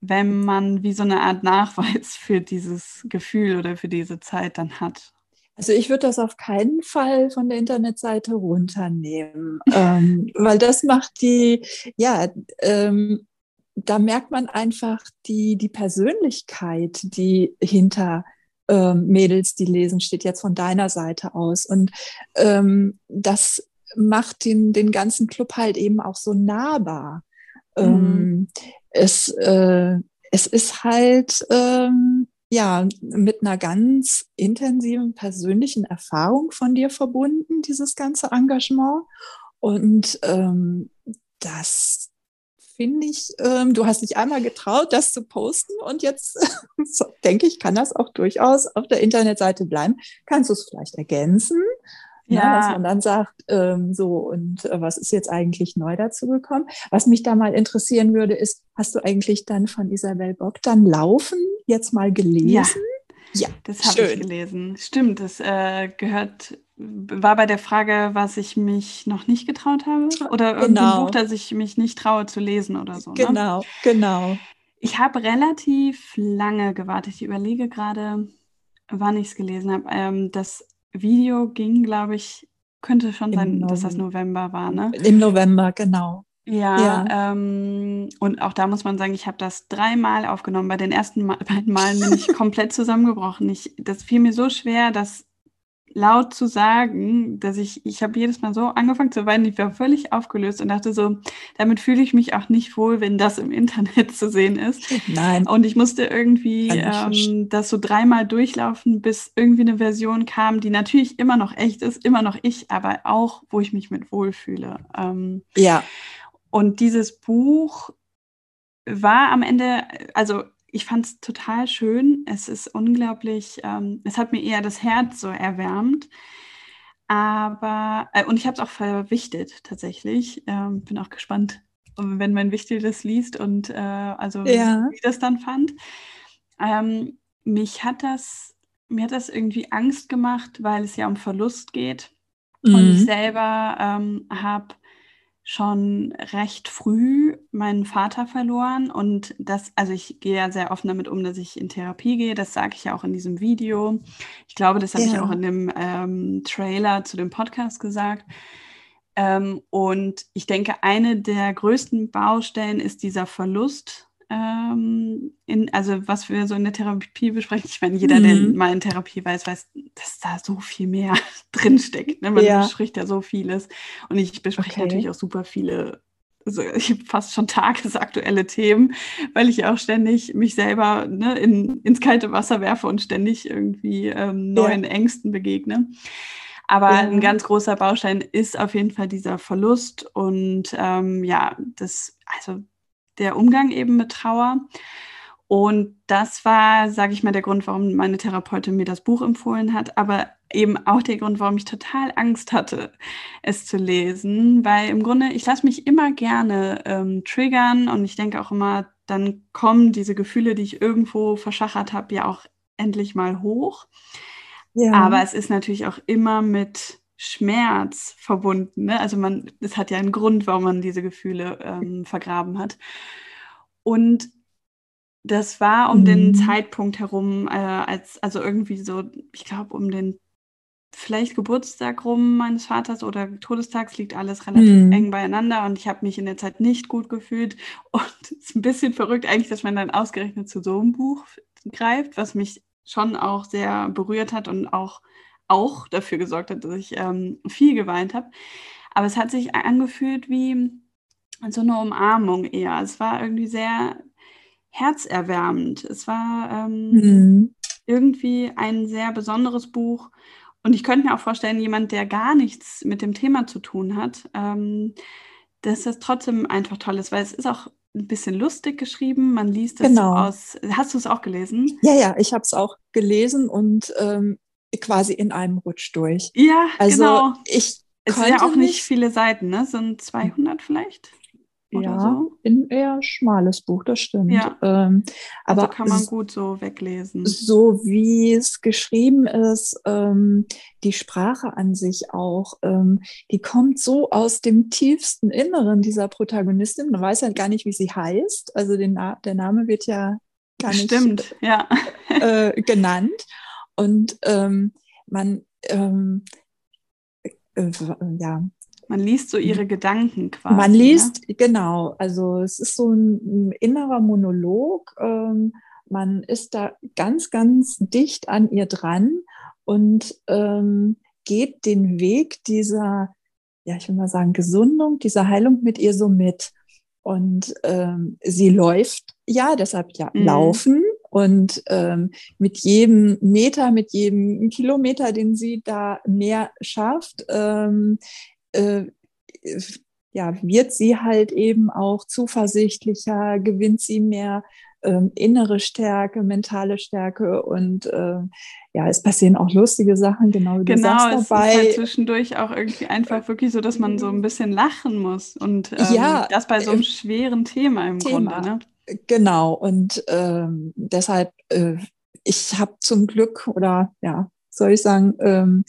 wenn man wie so eine Art Nachweis für dieses Gefühl oder für diese Zeit dann hat. Also ich würde das auf keinen Fall von der Internetseite runternehmen, ähm, weil das macht die, ja, ähm, da merkt man einfach die, die Persönlichkeit, die hinter ähm, Mädels, die lesen, steht jetzt von deiner Seite aus. Und ähm, das macht den, den ganzen Club halt eben auch so nahbar. Mhm. Ähm, es, äh, es ist halt, ähm, ja, mit einer ganz intensiven persönlichen Erfahrung von dir verbunden, dieses ganze Engagement. Und ähm, das finde ich, ähm, du hast dich einmal getraut, das zu posten und jetzt denke ich, kann das auch durchaus auf der Internetseite bleiben. Kannst du es vielleicht ergänzen? Ja. ja. dass man dann sagt, ähm, so, und äh, was ist jetzt eigentlich neu dazu gekommen? Was mich da mal interessieren würde, ist, hast du eigentlich dann von Isabel Bock dann Laufen jetzt mal gelesen? Ja, ja das habe ich gelesen. Stimmt, das äh, gehört, war bei der Frage, was ich mich noch nicht getraut habe oder irgendein genau. Buch, das ich mich nicht traue zu lesen oder so. Ne? Genau, genau. Ich habe relativ lange gewartet. Ich überlege gerade, wann ich es gelesen habe. Ähm, das Video ging, glaube ich, könnte schon Im sein, dass das November war, ne? Im November, genau. Ja, ja. Ähm, und auch da muss man sagen, ich habe das dreimal aufgenommen. Bei den ersten Mal, beiden Malen bin ich komplett zusammengebrochen. Ich, das fiel mir so schwer, das laut zu sagen, dass ich, ich habe jedes Mal so angefangen zu weinen, ich war völlig aufgelöst und dachte so, damit fühle ich mich auch nicht wohl, wenn das im Internet zu sehen ist. Nein. Und ich musste irgendwie ähm, das so dreimal durchlaufen, bis irgendwie eine Version kam, die natürlich immer noch echt ist, immer noch ich, aber auch, wo ich mich mit wohlfühle. Ähm, ja. Und dieses Buch war am Ende, also ich fand es total schön. Es ist unglaublich, ähm, es hat mir eher das Herz so erwärmt. Aber, äh, und ich habe es auch verwichtet tatsächlich. Ähm, bin auch gespannt, wenn mein Wichtel das liest und äh, also ja. wie das dann fand. Ähm, mich hat das, mir hat das irgendwie Angst gemacht, weil es ja um Verlust geht. Mhm. Und ich selber ähm, habe schon recht früh meinen Vater verloren und das, also ich gehe ja sehr offen damit um, dass ich in Therapie gehe. Das sage ich ja auch in diesem Video. Ich glaube, das habe ja. ich auch in dem ähm, Trailer zu dem Podcast gesagt. Ähm, und ich denke, eine der größten Baustellen ist dieser Verlust ähm, in, also was wir so in der Therapie besprechen. Ich meine, jeder, mhm. der mal in Therapie weiß, weiß, dass da so viel mehr drinsteckt. Ne? Man ja. bespricht ja so vieles. Und ich bespreche okay. natürlich auch super viele also ich habe fast schon tagesaktuelle Themen, weil ich auch ständig mich selber ne, in, ins kalte Wasser werfe und ständig irgendwie ähm, neuen ja. Ängsten begegne. Aber ja. ein ganz großer Baustein ist auf jeden Fall dieser Verlust und ähm, ja, das, also der Umgang eben mit Trauer. Und das war, sage ich mal, der Grund, warum meine Therapeutin mir das Buch empfohlen hat, aber eben auch der Grund, warum ich total Angst hatte, es zu lesen, weil im Grunde, ich lasse mich immer gerne ähm, triggern und ich denke auch immer, dann kommen diese Gefühle, die ich irgendwo verschachert habe, ja auch endlich mal hoch. Ja. Aber es ist natürlich auch immer mit Schmerz verbunden. Ne? Also man, es hat ja einen Grund, warum man diese Gefühle ähm, vergraben hat. Und das war um mhm. den Zeitpunkt herum, äh, als, also irgendwie so, ich glaube, um den vielleicht Geburtstag rum meines Vaters oder Todestags liegt alles relativ mhm. eng beieinander und ich habe mich in der Zeit nicht gut gefühlt. Und es ist ein bisschen verrückt eigentlich, dass man dann ausgerechnet zu so einem Buch greift, was mich schon auch sehr berührt hat und auch auch dafür gesorgt hat, dass ich ähm, viel geweint habe. Aber es hat sich angefühlt wie so eine Umarmung eher. Es war irgendwie sehr herzerwärmend. Es war ähm, mhm. irgendwie ein sehr besonderes Buch. Und ich könnte mir auch vorstellen, jemand, der gar nichts mit dem Thema zu tun hat, ähm, dass das trotzdem einfach toll ist, weil es ist auch ein bisschen lustig geschrieben. Man liest es genau. aus. Hast du es auch gelesen? Ja, ja, ich habe es auch gelesen und ähm, quasi in einem Rutsch durch. Ja, also genau. Ich es sind ja auch nicht viele Seiten, ne? Sind 200 vielleicht? ja, so. ein eher schmales Buch, das stimmt. Ja. Ähm, aber also kann man gut so weglesen. So wie es geschrieben ist, ähm, die Sprache an sich auch, ähm, die kommt so aus dem tiefsten Inneren dieser Protagonistin. Man weiß ja gar nicht, wie sie heißt. Also Na der Name wird ja gar nicht Stimmt, ja. äh, genannt. Und ähm, man, ähm, äh, ja. Man liest so ihre Gedanken quasi. Man ne? liest, ne? genau. Also es ist so ein, ein innerer Monolog. Ähm, man ist da ganz, ganz dicht an ihr dran und ähm, geht den Weg dieser, ja, ich will mal sagen, Gesundung, dieser Heilung mit ihr so mit. Und ähm, sie läuft, ja, deshalb ja, mhm. laufen und ähm, mit jedem Meter, mit jedem Kilometer, den sie da mehr schafft, ähm, äh, ja, wird sie halt eben auch zuversichtlicher, gewinnt sie mehr ähm, innere Stärke, mentale Stärke und äh, ja, es passieren auch lustige Sachen, genau wie genau, du sagst dabei. Genau, es ist halt zwischendurch auch irgendwie einfach wirklich so, dass man so ein bisschen lachen muss und ähm, ja, das bei so einem äh, schweren Thema im Thema. Grunde. Ne? Genau, und ähm, deshalb, äh, ich habe zum Glück oder ja, soll ich sagen, ähm,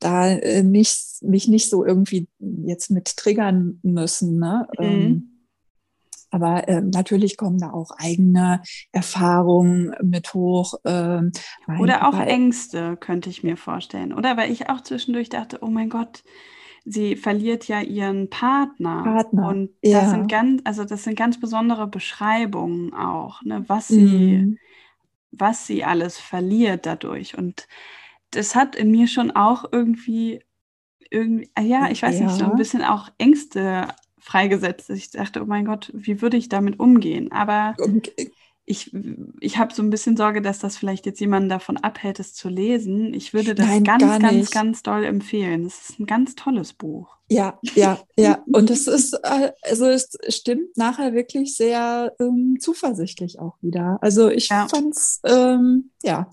da äh, nicht, mich nicht so irgendwie jetzt mit triggern müssen. Ne? Mhm. Ähm, aber äh, natürlich kommen da auch eigene Erfahrungen mit hoch. Ähm, Oder auch Ängste, könnte ich mir vorstellen. Oder weil ich auch zwischendurch dachte, oh mein Gott, sie verliert ja ihren Partner. Partner. Und das ja. sind ganz, also das sind ganz besondere Beschreibungen auch, ne, was sie, mhm. was sie alles verliert dadurch. Und das hat in mir schon auch irgendwie, irgendwie, ah ja, ich weiß ja. nicht, so ein bisschen auch Ängste freigesetzt. Ich dachte, oh mein Gott, wie würde ich damit umgehen? Aber ich, ich habe so ein bisschen Sorge, dass das vielleicht jetzt jemanden davon abhält, es zu lesen. Ich würde das Nein, ganz, ganz, ganz doll empfehlen. Es ist ein ganz tolles Buch. Ja, ja, ja. Und es ist, äh, also es stimmt nachher wirklich sehr ähm, zuversichtlich auch wieder. Also ich ja. fand es, ähm, ja,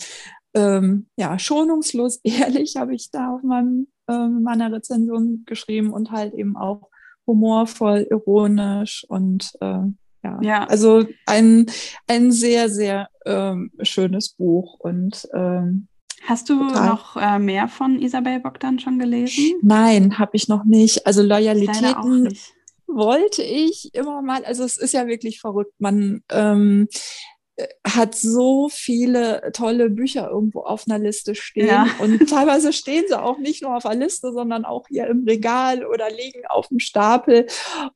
ähm, ja, schonungslos ehrlich habe ich da auf meinem, ähm, meiner Rezension geschrieben und halt eben auch humorvoll, ironisch und äh, ja. ja. Also ein, ein sehr, sehr ähm, schönes Buch und ähm, Hast du total. noch äh, mehr von Isabel Bogdan schon gelesen? Nein, habe ich noch nicht. Also Loyalitäten wollte ich immer mal. Also es ist ja wirklich verrückt. Man ähm, hat so viele tolle Bücher irgendwo auf einer Liste stehen. Ja. Und teilweise stehen sie auch nicht nur auf der Liste, sondern auch hier im Regal oder liegen auf dem Stapel.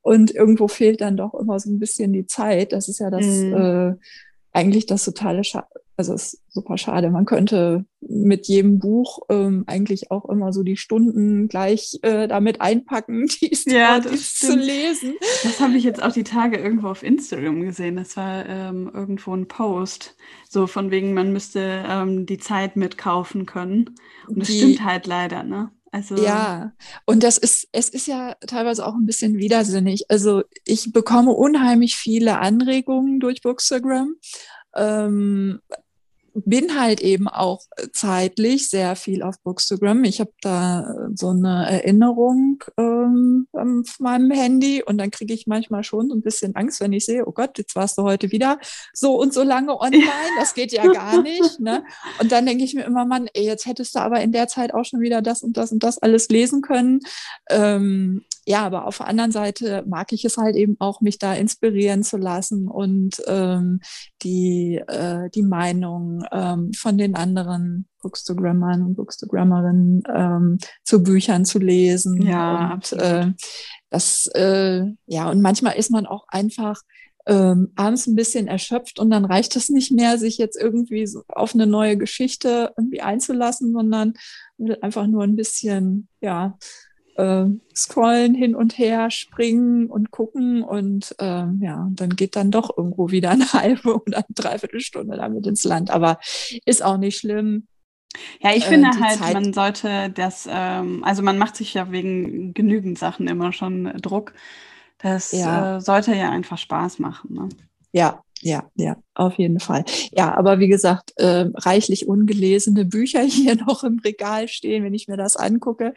Und irgendwo fehlt dann doch immer so ein bisschen die Zeit. Das ist ja das mhm. äh, eigentlich das totale Scha also ist super schade. Man könnte mit jedem Buch ähm, eigentlich auch immer so die Stunden gleich äh, damit einpacken, dies, ja, dies zu lesen. Das habe ich jetzt auch die Tage irgendwo auf Instagram gesehen. Das war ähm, irgendwo ein Post, so von wegen, man müsste ähm, die Zeit mitkaufen können. Und das die, stimmt halt leider, ne? Also ja, und das ist, es ist ja teilweise auch ein bisschen widersinnig. Also ich bekomme unheimlich viele Anregungen durch Bookstagram. Ähm, bin halt eben auch zeitlich sehr viel auf Bookstagram. Ich habe da so eine Erinnerung ähm, auf meinem Handy und dann kriege ich manchmal schon so ein bisschen Angst, wenn ich sehe, oh Gott, jetzt warst du heute wieder so und so lange online. Das geht ja gar nicht. Ne? Und dann denke ich mir immer, Mann, ey, jetzt hättest du aber in der Zeit auch schon wieder das und das und das alles lesen können. Ähm, ja, aber auf der anderen Seite mag ich es halt eben auch, mich da inspirieren zu lassen und ähm, die, äh, die Meinung ähm, von den anderen Bookstagrammern und Bookstagrammerinnen ähm, zu Büchern zu lesen. Ja, und, äh, das, äh, ja, und manchmal ist man auch einfach ähm, abends ein bisschen erschöpft und dann reicht es nicht mehr, sich jetzt irgendwie so auf eine neue Geschichte irgendwie einzulassen, sondern will einfach nur ein bisschen, ja, äh, scrollen hin und her, springen und gucken und äh, ja, dann geht dann doch irgendwo wieder eine halbe oder eine Dreiviertelstunde damit ins Land. Aber ist auch nicht schlimm. Ja, ich finde äh, halt, Zeit man sollte das, ähm, also man macht sich ja wegen genügend Sachen immer schon Druck. Das ja. äh, sollte ja einfach Spaß machen. Ne? Ja, ja, ja, auf jeden Fall. Ja, aber wie gesagt, äh, reichlich ungelesene Bücher hier noch im Regal stehen, wenn ich mir das angucke.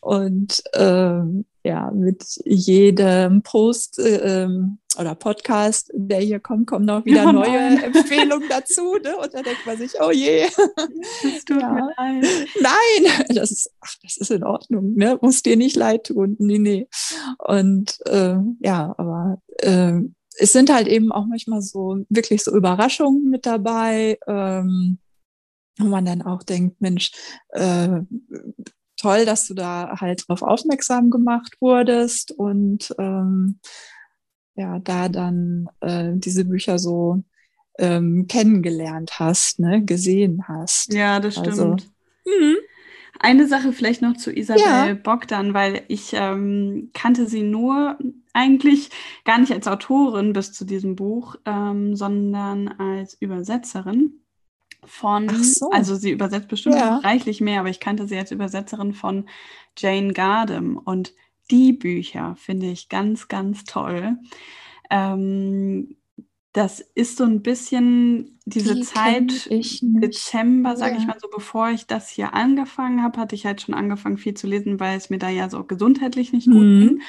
Und ähm, ja, mit jedem Post äh, ähm, oder Podcast, der hier kommt, kommen noch wieder oh neue Empfehlungen dazu. Ne? Und da denkt man sich, oh je. Das tut ja. mir leid. Nein, das ist, ach, das ist in Ordnung. Ne? Muss dir nicht leid tun. Nee, nee. Und äh, ja, aber äh, es sind halt eben auch manchmal so wirklich so Überraschungen mit dabei, ähm, wo man dann auch denkt, Mensch, äh, toll, dass du da halt drauf aufmerksam gemacht wurdest und ähm, ja, da dann äh, diese Bücher so ähm, kennengelernt hast, ne, gesehen hast. Ja, das also, stimmt. Also, eine Sache vielleicht noch zu Isabel ja. Bogdan, weil ich ähm, kannte sie nur eigentlich gar nicht als Autorin bis zu diesem Buch, ähm, sondern als Übersetzerin von, so. also sie übersetzt bestimmt ja. noch reichlich mehr, aber ich kannte sie als Übersetzerin von Jane Gardam und die Bücher finde ich ganz, ganz toll. Ähm, das ist so ein bisschen diese Die Zeit, Dezember, sage ja. ich mal so, bevor ich das hier angefangen habe, hatte ich halt schon angefangen viel zu lesen, weil es mir da ja so gesundheitlich nicht mhm. gut ging.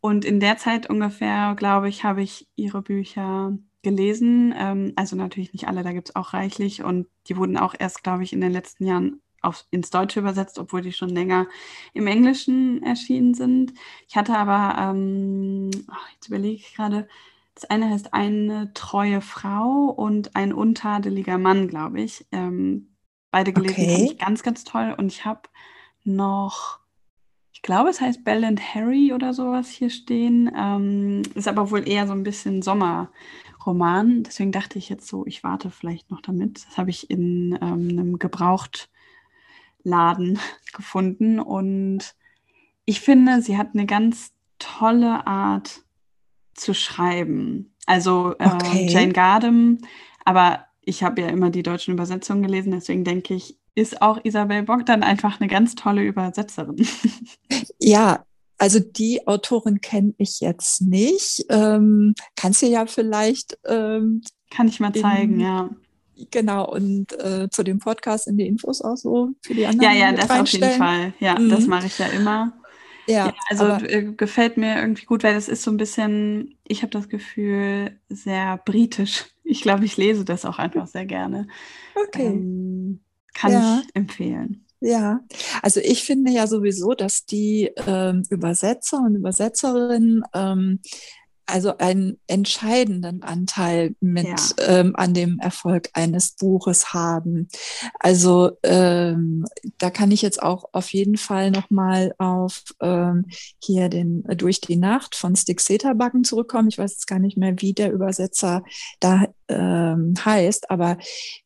Und in der Zeit ungefähr, glaube ich, habe ich ihre Bücher gelesen. Ähm, also natürlich nicht alle, da gibt es auch reichlich. Und die wurden auch erst, glaube ich, in den letzten Jahren auf, ins Deutsche übersetzt, obwohl die schon länger im Englischen erschienen sind. Ich hatte aber, ähm, oh, jetzt überlege ich gerade, das eine heißt eine treue Frau und ein untadeliger Mann, glaube ich. Ähm, beide gelesen okay. ich ganz, ganz toll. Und ich habe noch, ich glaube, es heißt Belle and Harry oder sowas hier stehen. Ähm, ist aber wohl eher so ein bisschen Sommerroman. Deswegen dachte ich jetzt so, ich warte vielleicht noch damit. Das habe ich in ähm, einem Gebrauchtladen gefunden. Und ich finde, sie hat eine ganz tolle Art, zu schreiben. Also äh, okay. Jane Gardem, aber ich habe ja immer die deutschen Übersetzungen gelesen, deswegen denke ich, ist auch Isabel Bock dann einfach eine ganz tolle Übersetzerin. Ja, also die Autorin kenne ich jetzt nicht. Ähm, kannst du ja vielleicht. Ähm, Kann ich mal zeigen, in, ja. Genau, und äh, zu dem Podcast in die Infos auch so für die anderen. Ja, ja, das auf jeden Fall. Ja, mhm. das mache ich ja immer. Ja, ja also äh, gefällt mir irgendwie gut, weil das ist so ein bisschen, ich habe das Gefühl, sehr britisch. Ich glaube, ich lese das auch einfach sehr gerne. Okay. Ähm, kann ja. ich empfehlen. Ja, also ich finde ja sowieso, dass die ähm, Übersetzer und Übersetzerinnen ähm, also einen entscheidenden Anteil mit ja. ähm, an dem Erfolg eines Buches haben. Also ähm, da kann ich jetzt auch auf jeden Fall nochmal auf ähm, hier den Durch die Nacht von Stick Seterbacken zurückkommen. Ich weiß jetzt gar nicht mehr, wie der Übersetzer da ähm, heißt, aber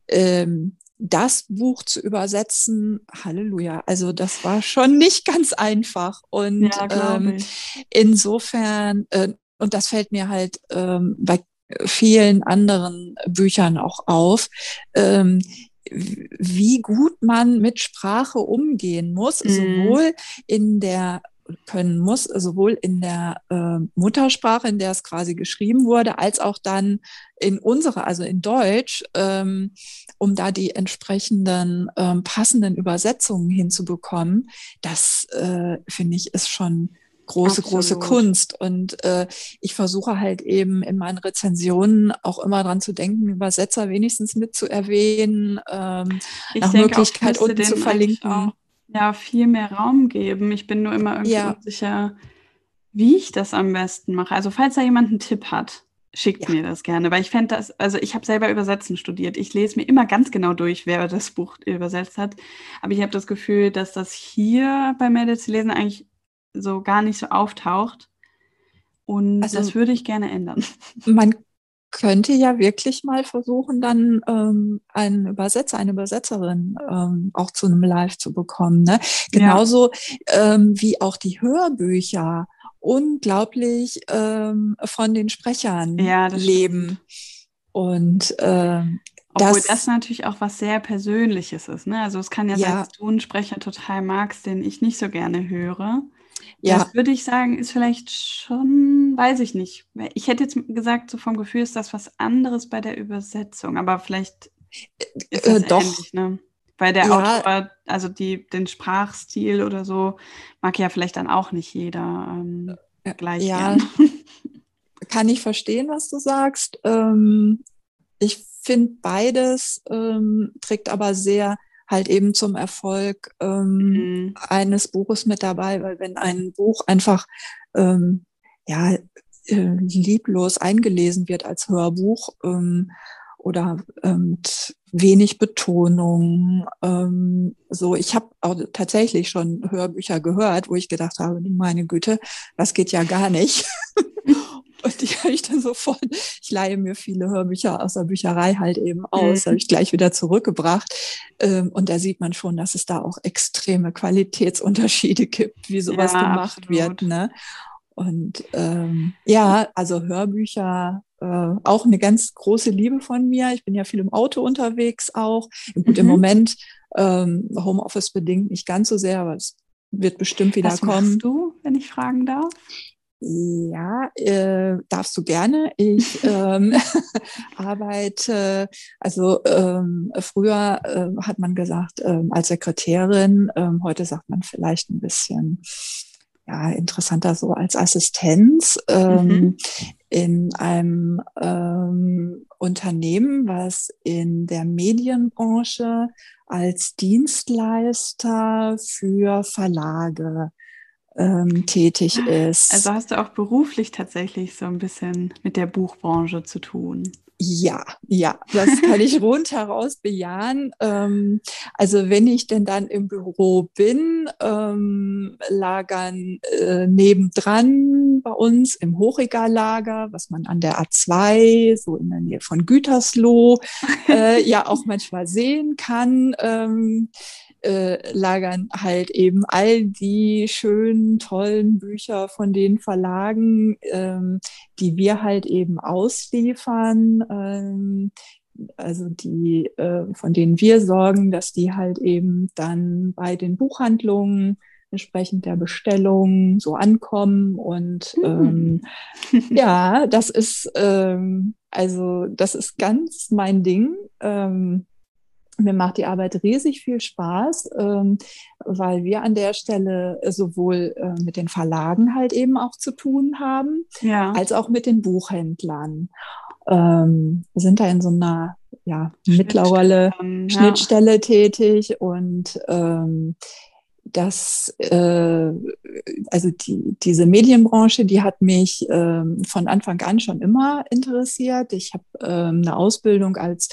ähm, das Buch zu übersetzen, Halleluja, also das war schon nicht ganz einfach. Und ja, ähm, insofern, äh, und das fällt mir halt ähm, bei vielen anderen Büchern auch auf, ähm, wie gut man mit Sprache umgehen muss, mhm. sowohl in der können muss, sowohl in der äh, Muttersprache, in der es quasi geschrieben wurde, als auch dann in unserer, also in Deutsch, ähm, um da die entsprechenden ähm, passenden Übersetzungen hinzubekommen. Das äh, finde ich ist schon große, Absolut. große Kunst. Und äh, ich versuche halt eben in meinen Rezensionen auch immer dran zu denken, Übersetzer wenigstens mit zu erwähnen, ähm, nach Möglichkeit unten zu verlinken ja viel mehr Raum geben. Ich bin nur immer irgendwie ja. unsicher, wie ich das am besten mache. Also falls da jemand einen Tipp hat, schickt ja. mir das gerne, weil ich fände das, also ich habe selber Übersetzen studiert. Ich lese mir immer ganz genau durch, wer das Buch übersetzt hat. Aber ich habe das Gefühl, dass das hier bei Mädels lesen eigentlich so gar nicht so auftaucht. Und also, das würde ich gerne ändern. Man könnte ja wirklich mal versuchen, dann ähm, einen Übersetzer, eine Übersetzerin ähm, auch zu einem Live zu bekommen. Ne? Genauso ja. ähm, wie auch die Hörbücher unglaublich ähm, von den Sprechern ja, leben. Stimmt. Und ähm, obwohl das, das, natürlich auch was sehr Persönliches ist. Ne? Also es kann ja, ja. sein, dass du einen Sprecher total magst, den ich nicht so gerne höre. Ja. Das würde ich sagen, ist vielleicht schon, weiß ich nicht. Ich hätte jetzt gesagt, so vom Gefühl ist das was anderes bei der Übersetzung, aber vielleicht ist das äh, doch. ähnlich, ne? Weil der ja. Autor, also die, den Sprachstil oder so, mag ja vielleicht dann auch nicht jeder ähm, äh, gleich. Ja, kann ich verstehen, was du sagst. Ähm, ich finde beides ähm, trägt aber sehr halt eben zum Erfolg ähm, mhm. eines Buches mit dabei, weil wenn ein Buch einfach ähm, ja äh, lieblos eingelesen wird als Hörbuch ähm, oder ähm, wenig Betonung. Ähm, so, ich habe auch tatsächlich schon Hörbücher gehört, wo ich gedacht habe, meine Güte, das geht ja gar nicht. Und die habe ich dann sofort, ich leihe mir viele Hörbücher aus der Bücherei halt eben aus, mhm. habe ich gleich wieder zurückgebracht. Ähm, und da sieht man schon, dass es da auch extreme Qualitätsunterschiede gibt, wie sowas ja, gemacht absolut. wird. Ne? Und ähm, ja, also Hörbücher, äh, auch eine ganz große Liebe von mir. Ich bin ja viel im Auto unterwegs auch. Gut, mhm. im Moment ähm, Homeoffice bedingt nicht ganz so sehr, aber es wird bestimmt wieder Was kommen. Was machst du, wenn ich fragen darf? Ja, äh, darfst du gerne. Ich ähm, arbeite, also ähm, früher äh, hat man gesagt, ähm, als Sekretärin, ähm, heute sagt man vielleicht ein bisschen ja, interessanter so als Assistenz ähm, mhm. in einem ähm, Unternehmen, was in der Medienbranche als Dienstleister für Verlage ähm, tätig ist. Also hast du auch beruflich tatsächlich so ein bisschen mit der Buchbranche zu tun. Ja, ja, das kann ich rundheraus bejahen. Ähm, also wenn ich denn dann im Büro bin, ähm, lagern äh, nebendran bei uns im Hochregallager, was man an der A2, so in der Nähe von Gütersloh, äh, ja auch manchmal sehen kann. Ähm, äh, lagern halt eben all die schönen, tollen Bücher von den Verlagen, ähm, die wir halt eben ausliefern, ähm, also die, äh, von denen wir sorgen, dass die halt eben dann bei den Buchhandlungen entsprechend der Bestellung so ankommen. Und mhm. ähm, ja, das ist ähm, also das ist ganz mein Ding. Ähm, mir macht die Arbeit riesig viel Spaß, ähm, weil wir an der Stelle sowohl äh, mit den Verlagen halt eben auch zu tun haben, ja. als auch mit den Buchhändlern. Ähm, wir sind da in so einer ja, mittlerweile Schnittstelle ja. tätig und ähm, das, äh, also die, diese Medienbranche, die hat mich ähm, von Anfang an schon immer interessiert. Ich habe ähm, eine Ausbildung als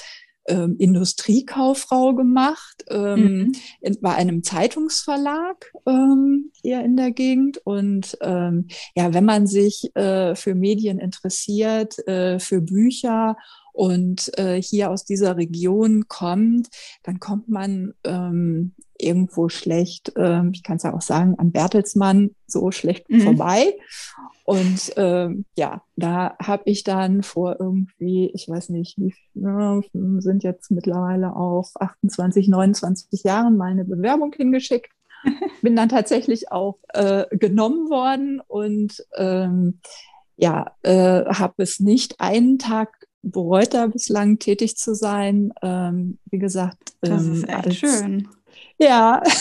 ähm, Industriekauffrau gemacht ähm, mhm. in, bei einem Zeitungsverlag ähm, hier in der Gegend. Und ähm, ja, wenn man sich äh, für Medien interessiert, äh, für Bücher und äh, hier aus dieser Region kommt, dann kommt man ähm, irgendwo schlecht, ähm, ich kann es ja auch sagen, an Bertelsmann so schlecht mhm. vorbei. Und ähm, ja, da habe ich dann vor irgendwie, ich weiß nicht, wie ja, sind jetzt mittlerweile auch 28, 29 Jahren meine Bewerbung hingeschickt. Bin dann tatsächlich auch äh, genommen worden und ähm, ja, äh, habe es nicht einen Tag bereut, da bislang tätig zu sein. Ähm, wie gesagt, das ist ähm, echt als, schön. Ja.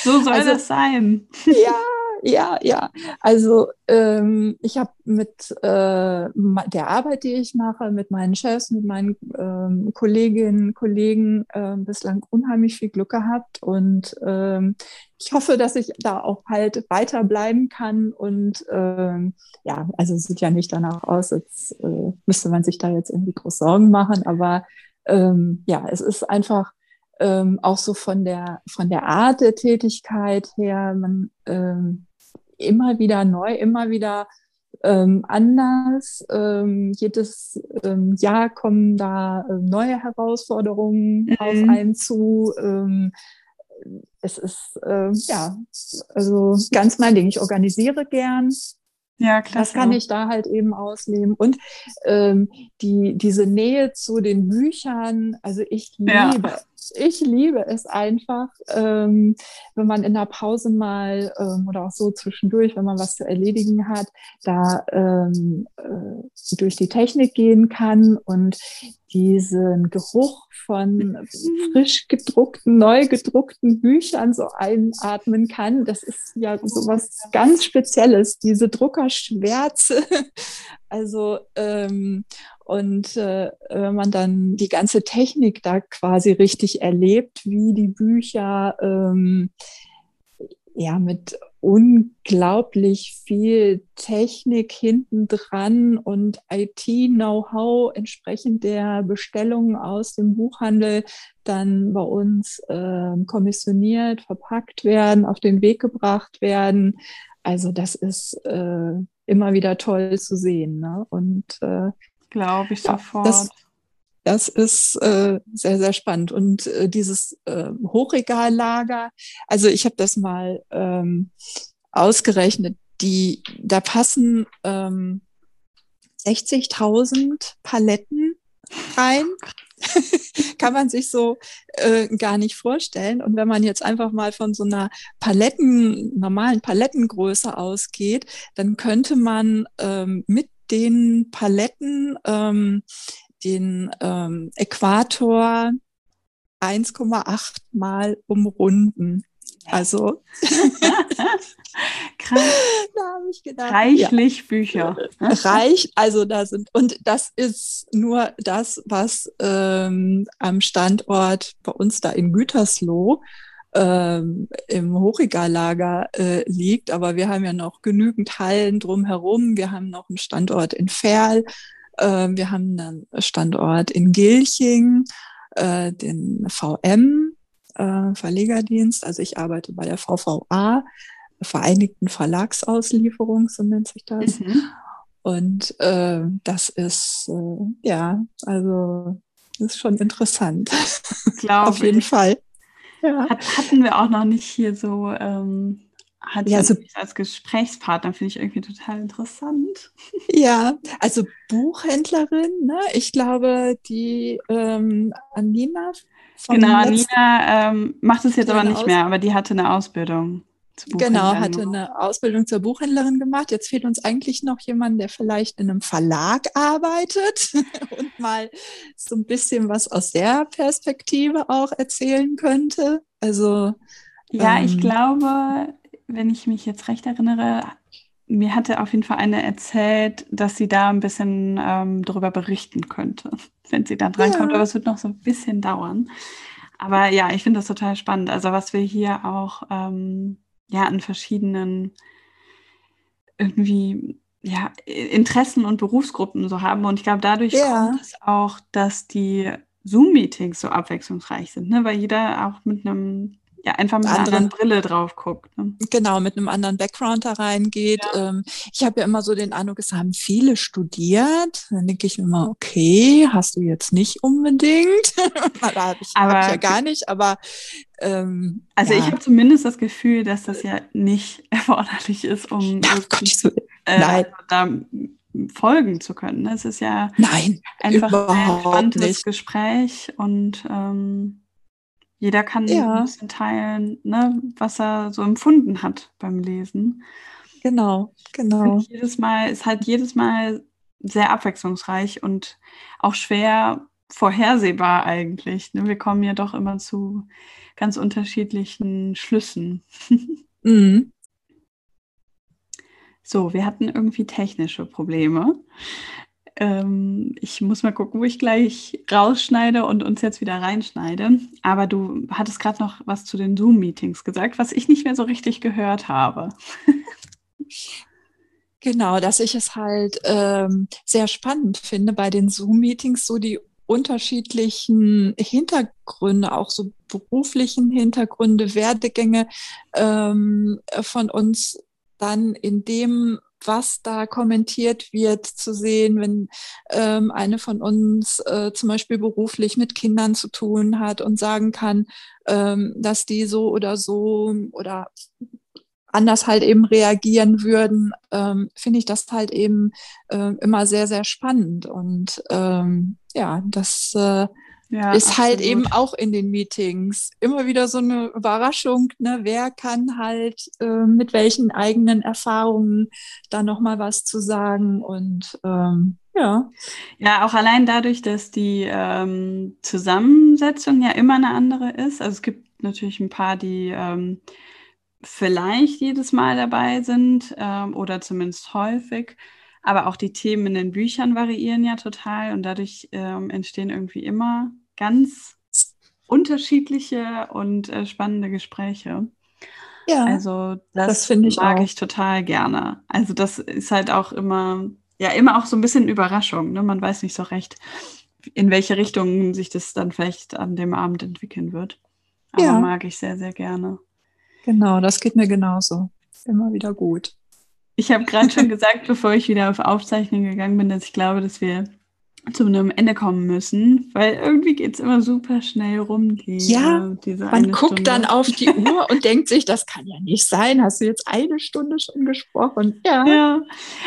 So soll also, das sein. Ja, ja, ja. Also ähm, ich habe mit äh, der Arbeit, die ich mache, mit meinen Chefs, mit meinen ähm, Kolleginnen, Kollegen äh, bislang unheimlich viel Glück gehabt und ähm, ich hoffe, dass ich da auch halt weiterbleiben kann und ähm, ja, also es sieht ja nicht danach aus, als äh, müsste man sich da jetzt irgendwie groß Sorgen machen, aber ähm, ja, es ist einfach ähm, auch so von der, von der Art der Tätigkeit her, man ähm, immer wieder neu, immer wieder ähm, anders. Ähm, jedes ähm, Jahr kommen da äh, neue Herausforderungen mhm. auf einen zu. Ähm, es ist äh, ja also ganz mein Ding. Ich organisiere gern. Ja, klar. Das kann ich da halt eben ausleben. Und ähm, die, diese Nähe zu den Büchern, also ich liebe ja ich liebe es einfach, ähm, wenn man in der Pause mal ähm, oder auch so zwischendurch, wenn man was zu erledigen hat, da ähm, äh, durch die Technik gehen kann und diesen Geruch von frisch gedruckten, neu gedruckten Büchern so einatmen kann. Das ist ja sowas ganz Spezielles, diese Druckerschwärze. Also ähm, und äh, wenn man dann die ganze Technik da quasi richtig erlebt, wie die Bücher ähm, ja mit unglaublich viel Technik hinten dran und IT-Know-how entsprechend der Bestellungen aus dem Buchhandel dann bei uns äh, kommissioniert, verpackt werden, auf den Weg gebracht werden. Also das ist äh, immer wieder toll zu sehen. Ne? Und äh, Glaube ich sofort. Das, das ist äh, sehr, sehr spannend. Und äh, dieses äh, Hochregallager, also ich habe das mal ähm, ausgerechnet, die, da passen ähm, 60.000 Paletten rein. Kann man sich so äh, gar nicht vorstellen. Und wenn man jetzt einfach mal von so einer Paletten, normalen Palettengröße ausgeht, dann könnte man ähm, mit den Paletten ähm, den ähm, Äquator 1,8 mal umrunden. Also Krass. da habe ich gedacht. Reichlich ja. Bücher. Reich, also da sind, und das ist nur das, was ähm, am Standort bei uns da in Gütersloh ähm, im Hochregallager äh, liegt. Aber wir haben ja noch genügend Hallen drumherum. Wir haben noch einen Standort in Ferl. Äh, wir haben einen Standort in Gilching, äh, den VM, äh, Verlegerdienst. Also ich arbeite bei der VVA, Vereinigten Verlagsauslieferung, so nennt sich das. Mhm. Und äh, das ist, äh, ja, also das ist schon interessant. Glaube Auf jeden ich. Fall. Ja. Hat, hatten wir auch noch nicht hier so, ähm, hat ja, also, als Gesprächspartner, finde ich irgendwie total interessant. Ja, also Buchhändlerin, ne? ich glaube, die ähm, Anina. Genau, Anina ähm, macht es jetzt aber nicht mehr, aber die hatte eine Ausbildung. Genau, hatte eine Ausbildung zur Buchhändlerin gemacht. Jetzt fehlt uns eigentlich noch jemand, der vielleicht in einem Verlag arbeitet und mal so ein bisschen was aus der Perspektive auch erzählen könnte. Also ja, ähm, ich glaube, wenn ich mich jetzt recht erinnere, mir hatte auf jeden Fall eine erzählt, dass sie da ein bisschen ähm, darüber berichten könnte, wenn sie dann reinkommt. Ja. Aber es wird noch so ein bisschen dauern. Aber ja, ich finde das total spannend. Also was wir hier auch ähm, ja an verschiedenen irgendwie ja, Interessen und Berufsgruppen so haben. Und ich glaube, dadurch ja. kommt es auch, dass die Zoom-Meetings so abwechslungsreich sind, ne? weil jeder auch mit einem ja, einfach mit einer anderen Brille drauf guckt. Ne? Genau, mit einem anderen Background da reingeht. Ja. Ähm, ich habe ja immer so den Eindruck, es haben viele studiert. Dann denke ich mir immer, okay, hast du jetzt nicht unbedingt. da habe ich, hab ich, ja gar nicht, aber ähm, also ja. ich habe zumindest das Gefühl, dass das ja nicht erforderlich ist, um wirklich, äh, Nein. da folgen zu können. Es ist ja Nein, einfach ein spannendes Gespräch und ähm, jeder kann ja. ein bisschen teilen, ne, was er so empfunden hat beim Lesen. Genau, genau. Und jedes Mal ist halt jedes Mal sehr abwechslungsreich und auch schwer vorhersehbar eigentlich. Ne? Wir kommen ja doch immer zu ganz unterschiedlichen Schlüssen. mhm. So, wir hatten irgendwie technische Probleme. Ähm, ich muss mal gucken, wo ich gleich rausschneide und uns jetzt wieder reinschneide. Aber du hattest gerade noch was zu den Zoom-Meetings gesagt, was ich nicht mehr so richtig gehört habe. Genau, dass ich es halt ähm, sehr spannend finde bei den Zoom-Meetings, so die unterschiedlichen Hintergründe, auch so beruflichen Hintergründe, Werdegänge ähm, von uns dann in dem was da kommentiert wird, zu sehen, wenn ähm, eine von uns äh, zum Beispiel beruflich mit Kindern zu tun hat und sagen kann, ähm, dass die so oder so oder anders halt eben reagieren würden, ähm, finde ich das halt eben äh, immer sehr, sehr spannend. Und ähm, ja, das äh, ja, ist absolut. halt eben auch in den Meetings immer wieder so eine Überraschung, ne? wer kann halt äh, mit welchen eigenen Erfahrungen da nochmal was zu sagen und ähm, ja. Ja, auch allein dadurch, dass die ähm, Zusammensetzung ja immer eine andere ist. Also es gibt natürlich ein paar, die ähm, vielleicht jedes Mal dabei sind ähm, oder zumindest häufig. Aber auch die Themen in den Büchern variieren ja total und dadurch ähm, entstehen irgendwie immer ganz unterschiedliche und äh, spannende Gespräche. Ja, also das, das ich mag auch. ich total gerne. Also das ist halt auch immer, ja, immer auch so ein bisschen Überraschung. Ne? Man weiß nicht so recht, in welche Richtung sich das dann vielleicht an dem Abend entwickeln wird. Aber ja. mag ich sehr, sehr gerne. Genau, das geht mir genauso. Immer wieder gut. Ich habe gerade schon gesagt, bevor ich wieder auf Aufzeichnung gegangen bin, dass ich glaube, dass wir zu einem Ende kommen müssen, weil irgendwie geht es immer super schnell rum. Die, ja, äh, man guckt Stunde. dann auf die Uhr und denkt sich, das kann ja nicht sein. Hast du jetzt eine Stunde schon gesprochen? Ja. ja.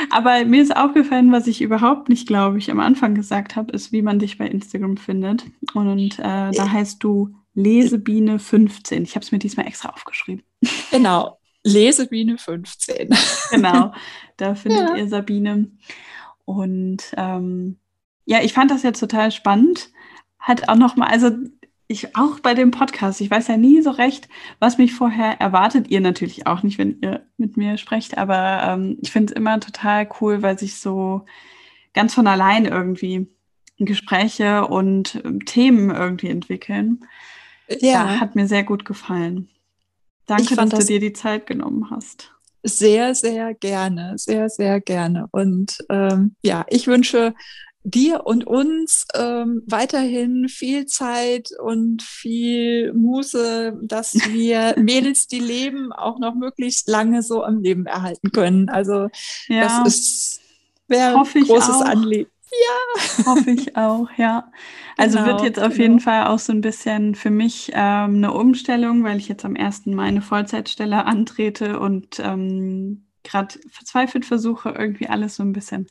Aber mir ist aufgefallen, was ich überhaupt nicht, glaube ich, am Anfang gesagt habe, ist, wie man dich bei Instagram findet. Und äh, da heißt du Lesebiene 15. Ich habe es mir diesmal extra aufgeschrieben. Genau, Lesebiene 15. genau, da findet ja. ihr Sabine. Und ähm, ja, ich fand das jetzt total spannend. Hat auch noch mal, also ich auch bei dem Podcast, ich weiß ja nie so recht, was mich vorher erwartet. Ihr natürlich auch nicht, wenn ihr mit mir sprecht, aber ähm, ich finde es immer total cool, weil sich so ganz von allein irgendwie Gespräche und ähm, Themen irgendwie entwickeln. Ja. ja. hat mir sehr gut gefallen. Danke, dass du dir die Zeit genommen hast. Sehr, sehr gerne, sehr, sehr gerne. Und ähm, ja, ich wünsche dir und uns ähm, weiterhin viel Zeit und viel Muße, dass wir Mädels, die leben, auch noch möglichst lange so am Leben erhalten können. Also ja, das ist wäre ein großes Anliegen. Ja. Hoffe ich auch, ja. Also genau, wird jetzt auf genau. jeden Fall auch so ein bisschen für mich ähm, eine Umstellung, weil ich jetzt am 1. Mai eine Vollzeitstelle antrete und ähm, gerade verzweifelt versuche, irgendwie alles so ein bisschen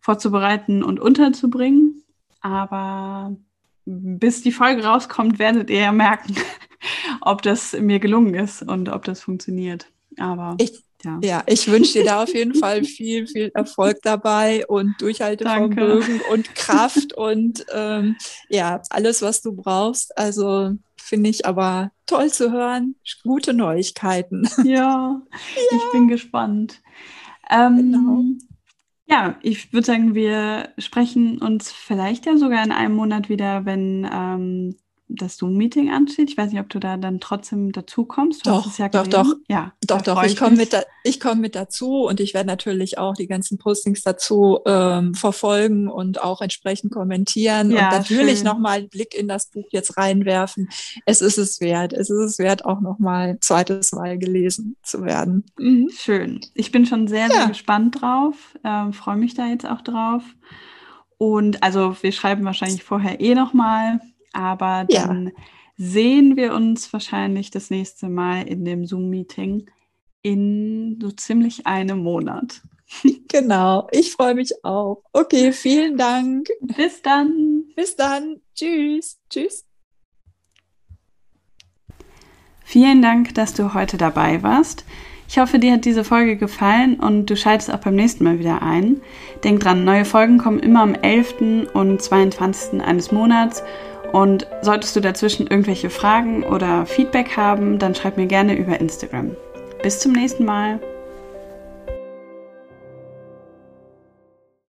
vorzubereiten und unterzubringen. Aber bis die Folge rauskommt, werdet ihr ja merken, ob das mir gelungen ist und ob das funktioniert. Aber ich, ja. ja, ich wünsche dir da auf jeden Fall viel, viel Erfolg dabei und Durchhaltevermögen Danke. und Kraft und ähm, ja, alles, was du brauchst. Also finde ich aber toll zu hören. Gute Neuigkeiten. Ja, ja. ich bin gespannt. Ähm, genau. Ja, ich würde sagen, wir sprechen uns vielleicht ja sogar in einem Monat wieder, wenn ähm, das Zoom-Meeting ansteht. Ich weiß nicht, ob du da dann trotzdem dazu kommst. Du doch, ja doch, doch, ja, doch, doch. Ich komme mit, da, komm mit dazu und ich werde natürlich auch die ganzen Postings dazu ähm, verfolgen und auch entsprechend kommentieren ja, und natürlich nochmal einen Blick in das Buch jetzt reinwerfen. Es ist es wert. Es ist es wert, auch nochmal zweites Mal gelesen zu werden. Mhm. Schön. Ich bin schon sehr, ja. sehr gespannt drauf. Ähm, Freue mich da jetzt auch drauf. Und also wir schreiben wahrscheinlich vorher eh nochmal aber dann ja. sehen wir uns wahrscheinlich das nächste Mal in dem Zoom-Meeting in so ziemlich einem Monat. Genau, ich freue mich auch. Okay, vielen Dank. Bis dann. Bis dann. Tschüss. Tschüss. Vielen Dank, dass du heute dabei warst. Ich hoffe, dir hat diese Folge gefallen und du schaltest auch beim nächsten Mal wieder ein. Denk dran, neue Folgen kommen immer am 11. und 22. eines Monats und solltest du dazwischen irgendwelche Fragen oder Feedback haben, dann schreib mir gerne über Instagram. Bis zum nächsten Mal.